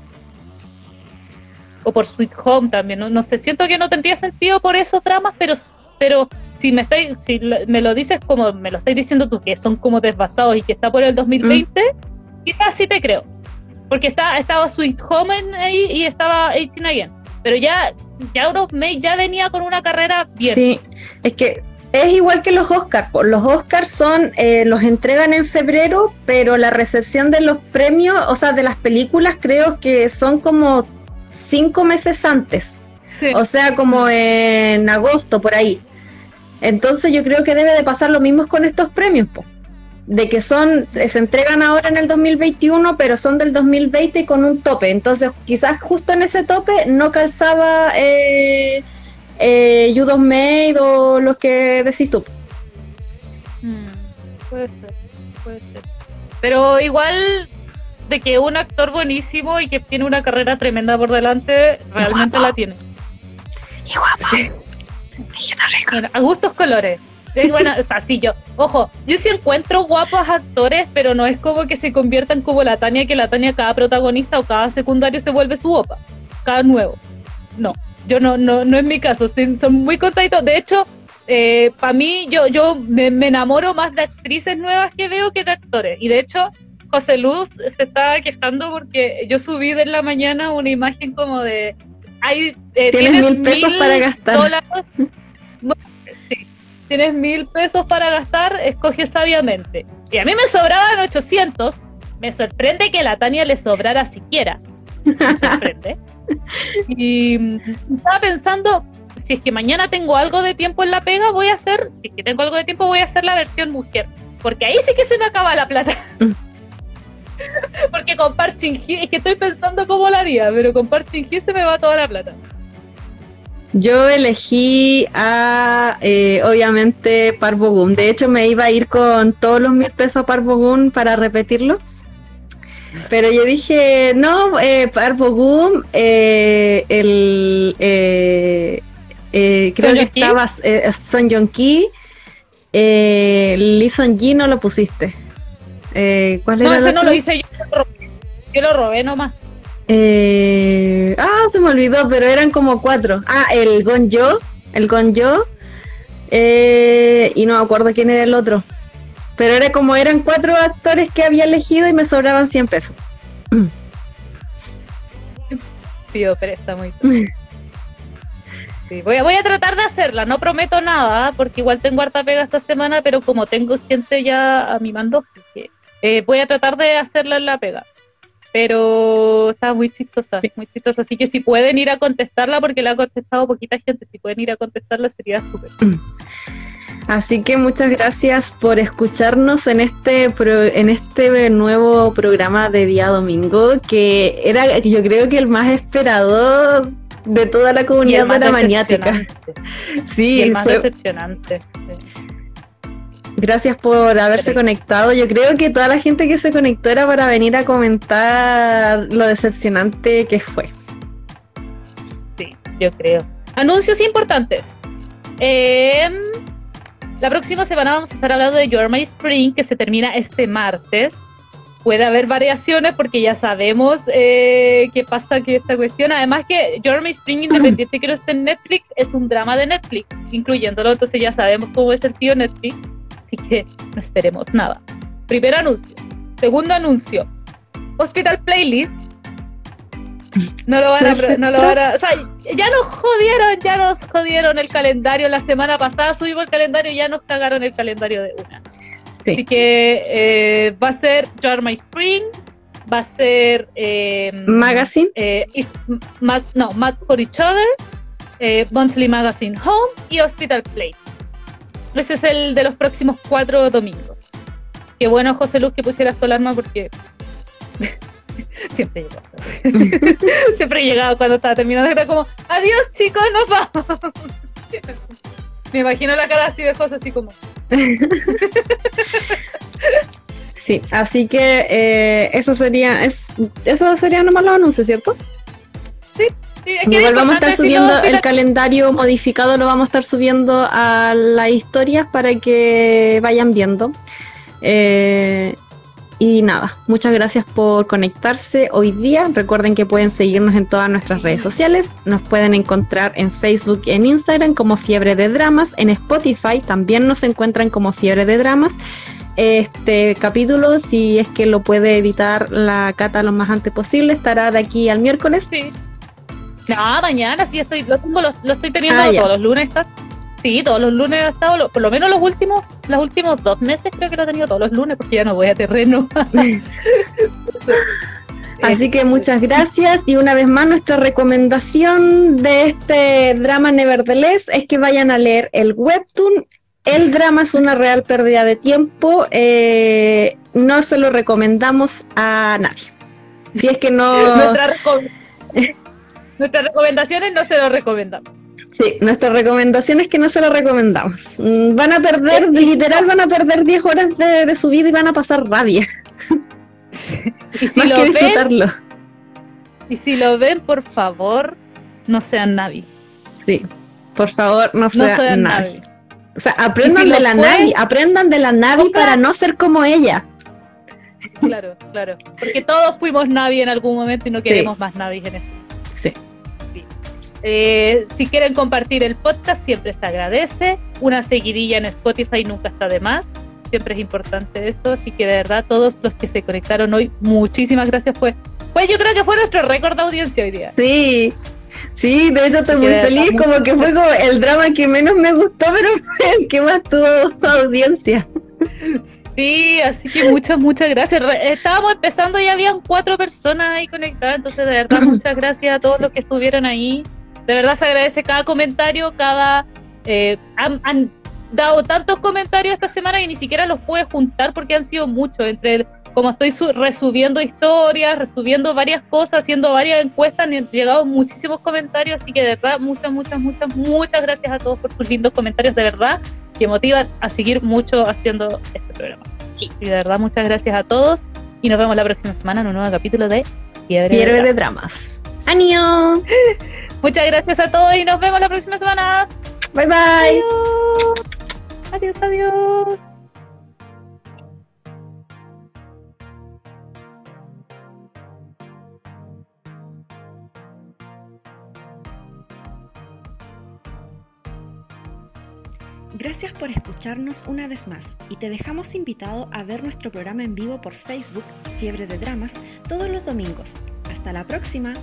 S2: o por Sweet Home también, no, no sé, siento que no tendría sentido por esos dramas, pero pero si me estáis, si me lo dices como me lo estáis diciendo tú, que son como desbasados y que está por el 2020, mm. quizás sí te creo. Porque está, estaba Sweet Home ahí y estaba 18 Again. Pero ya, ya May ya venía con una carrera bien.
S3: Sí, es que es igual que los Oscars. Los Oscars son, eh, los entregan en febrero, pero la recepción de los premios, o sea, de las películas, creo que son como cinco meses antes. O sea, como en agosto, por ahí. Entonces yo creo que debe de pasar lo mismo con estos premios, de que son, se, entregan ahora en el 2021, pero son del 2020 con un tope. Entonces quizás justo en ese tope no calzaba eh, eh Made o lo que decís tú.
S2: Hmm, puede ser, puede ser. Pero igual de que un actor buenísimo y que tiene una carrera tremenda por delante, realmente la tiene.
S3: Y guapo
S2: a gustos colores. bueno, o sea, sí, yo, ojo, yo sí encuentro guapos actores, pero no es como que se conviertan como la Tania, que la Tania cada protagonista o cada secundario se vuelve su guapa, cada nuevo. No, yo no, no, no es mi caso, son muy contaditos. De hecho, eh, para mí, yo, yo me, enamoro más de actrices nuevas que veo que de actores. Y de hecho, José Luz se estaba quejando porque yo subí de la mañana una imagen como de... Hay,
S3: eh, ¿Tienes, mil pesos para gastar.
S2: tienes mil pesos para gastar, escoge sabiamente. Y a mí me sobraban 800. Me sorprende que a la Tania le sobrara siquiera. Me sorprende. y mm, estaba pensando, si es que mañana tengo algo de tiempo en la pega, voy a hacer, si es que tengo algo de tiempo, voy a hacer la versión mujer. Porque ahí sí que se me acaba la plata. Porque con Parching es que estoy pensando cómo lo haría, pero con Parching se me va toda la plata.
S3: Yo elegí a, eh, obviamente, Parvogum. De hecho, me iba a ir con todos los mil pesos a Parvogum para repetirlo. Pero yo dije, no, eh, Parvogum, eh, el, eh, eh, creo que estaba eh, Son Ki, eh, Lee Son Ji no lo pusiste. Eh, ¿Cuál
S2: no, ese no lo hice yo, yo lo robé nomás.
S3: Eh, ah, se me olvidó, pero eran como cuatro. Ah, el Gonjo, el Gonjo, eh, y no me acuerdo quién era el otro. Pero era como eran cuatro actores que había elegido y me sobraban 100 pesos.
S2: Pido muy voy, a, voy a tratar de hacerla, no prometo nada, porque igual tengo harta pega esta semana, pero como tengo gente ya a mi mando, eh, voy a tratar de hacerla en la pega. Pero está muy chistosa, muy chistosa. Así que si pueden ir a contestarla, porque la ha contestado poquita gente, si pueden ir a contestarla sería súper.
S3: Así que muchas gracias por escucharnos en este en este nuevo programa de día domingo, que era yo creo que el más esperado de toda la comunidad de la maniática.
S2: Sí, es más decepcionante.
S3: Gracias por haberse conectado. Yo creo que toda la gente que se conectó era para venir a comentar lo decepcionante que fue.
S2: Sí, yo creo. Anuncios importantes. Em, la próxima semana vamos a estar hablando de Your My Spring, que se termina este martes puede haber variaciones porque ya sabemos eh, qué pasa que esta cuestión. Además que Jeremy Spring, independiente que no esté en Netflix, es un drama de Netflix, incluyéndolo. Entonces ya sabemos cómo es el tío Netflix. Así que no esperemos nada. Primer anuncio. Segundo anuncio. Hospital Playlist. No lo van a... No lo van a o sea, ya nos jodieron, ya nos jodieron el calendario. La semana pasada subimos el calendario y ya nos cagaron el calendario de una. Así que eh, va a ser Jar My Spring, va a ser eh,
S3: Magazine,
S2: eh, no, Mad for Each Other, Monthly Magazine Home y Hospital Play. Ese es el de los próximos cuatro domingos. Qué bueno, José Luz, que pusieras tu alarma porque siempre llegó. siempre he llegado cuando estaba terminando. Era como, adiós chicos, nos vamos. Me imagino la cara así de José, así como.
S3: sí, así que eh, eso sería, es, eso sería nomás los anuncios, ¿cierto?
S2: Sí.
S3: Igual vamos a estar subiendo el calendario modificado, lo vamos a estar subiendo a las historias para que vayan viendo. Eh, y nada, muchas gracias por conectarse hoy día. Recuerden que pueden seguirnos en todas nuestras redes sociales. Nos pueden encontrar en Facebook y en Instagram como Fiebre de Dramas. En Spotify también nos encuentran como Fiebre de Dramas. Este capítulo, si es que lo puede editar la Cata lo más antes posible, estará de aquí al miércoles.
S2: Sí. No, mañana sí estoy, lo, tengo, lo, estoy teniendo ah, todos los lunes. Sí, todos los lunes he estado, por lo menos los últimos, los últimos dos meses creo que lo he tenido todos los lunes porque ya no voy a terreno.
S3: Así que muchas gracias y una vez más nuestra recomendación de este drama Nevertheless es que vayan a leer el webtoon. El drama es una real pérdida de tiempo. Eh, no se lo recomendamos a nadie. Si es que no...
S2: Nuestras recomendaciones no se lo recomendamos.
S3: Sí, nuestra recomendación es que no se lo recomendamos. Mm, van a perder, literal, van a perder 10 horas de, su vida y van a pasar rabia.
S2: Y si lo ven, y si lo ven, por favor, no sean nadie.
S3: Sí, por favor, no sean, no nadie. O sea, aprendan
S2: si
S3: de la
S2: fue,
S3: Navi, aprendan de la Navi para no ser como ella.
S2: Claro, claro. Porque todos fuimos Navi en algún momento y no
S3: Sí.
S2: queremos más Navi en esto. Eh, si quieren compartir el podcast, siempre se agradece. Una seguidilla en Spotify nunca está de más. Siempre es importante eso. Así que de verdad, todos los que se conectaron hoy, muchísimas gracias. Fue, pues yo creo que fue nuestro récord de audiencia hoy día.
S3: Sí, sí, de hecho estoy muy feliz, como que fue como el drama que menos me gustó, pero fue el que más tuvo audiencia.
S2: Sí, así que muchas, muchas gracias. Estábamos empezando y habían cuatro personas ahí conectadas, entonces de verdad muchas gracias a todos los que estuvieron ahí. De verdad se agradece cada comentario, cada... eh, han, han dado tantos comentarios esta semana y ni siquiera los pude juntar porque han sido muchos. Entre el- como estoy su- resubiendo historias, resubiendo varias cosas, haciendo varias encuestas, han llegado muchísimos comentarios, así que de verdad muchas, muchas, muchas, muchas gracias a todos por sus lindos comentarios, de verdad que motivan a seguir mucho haciendo este programa. Sí. Y de verdad, muchas gracias a todos. Y nos vemos la próxima semana en un nuevo capítulo de Fiebre, de
S3: Hierve
S2: Drama.
S3: de dramas. ¡Año!
S2: Muchas gracias a todos y nos vemos la próxima semana.
S3: Bye bye.
S2: Adiós, adiós, adiós.
S1: Gracias por escucharnos una vez más y te dejamos invitado a ver nuestro programa en vivo por Facebook, Fiebre de Dramas, todos los domingos. Hasta la próxima.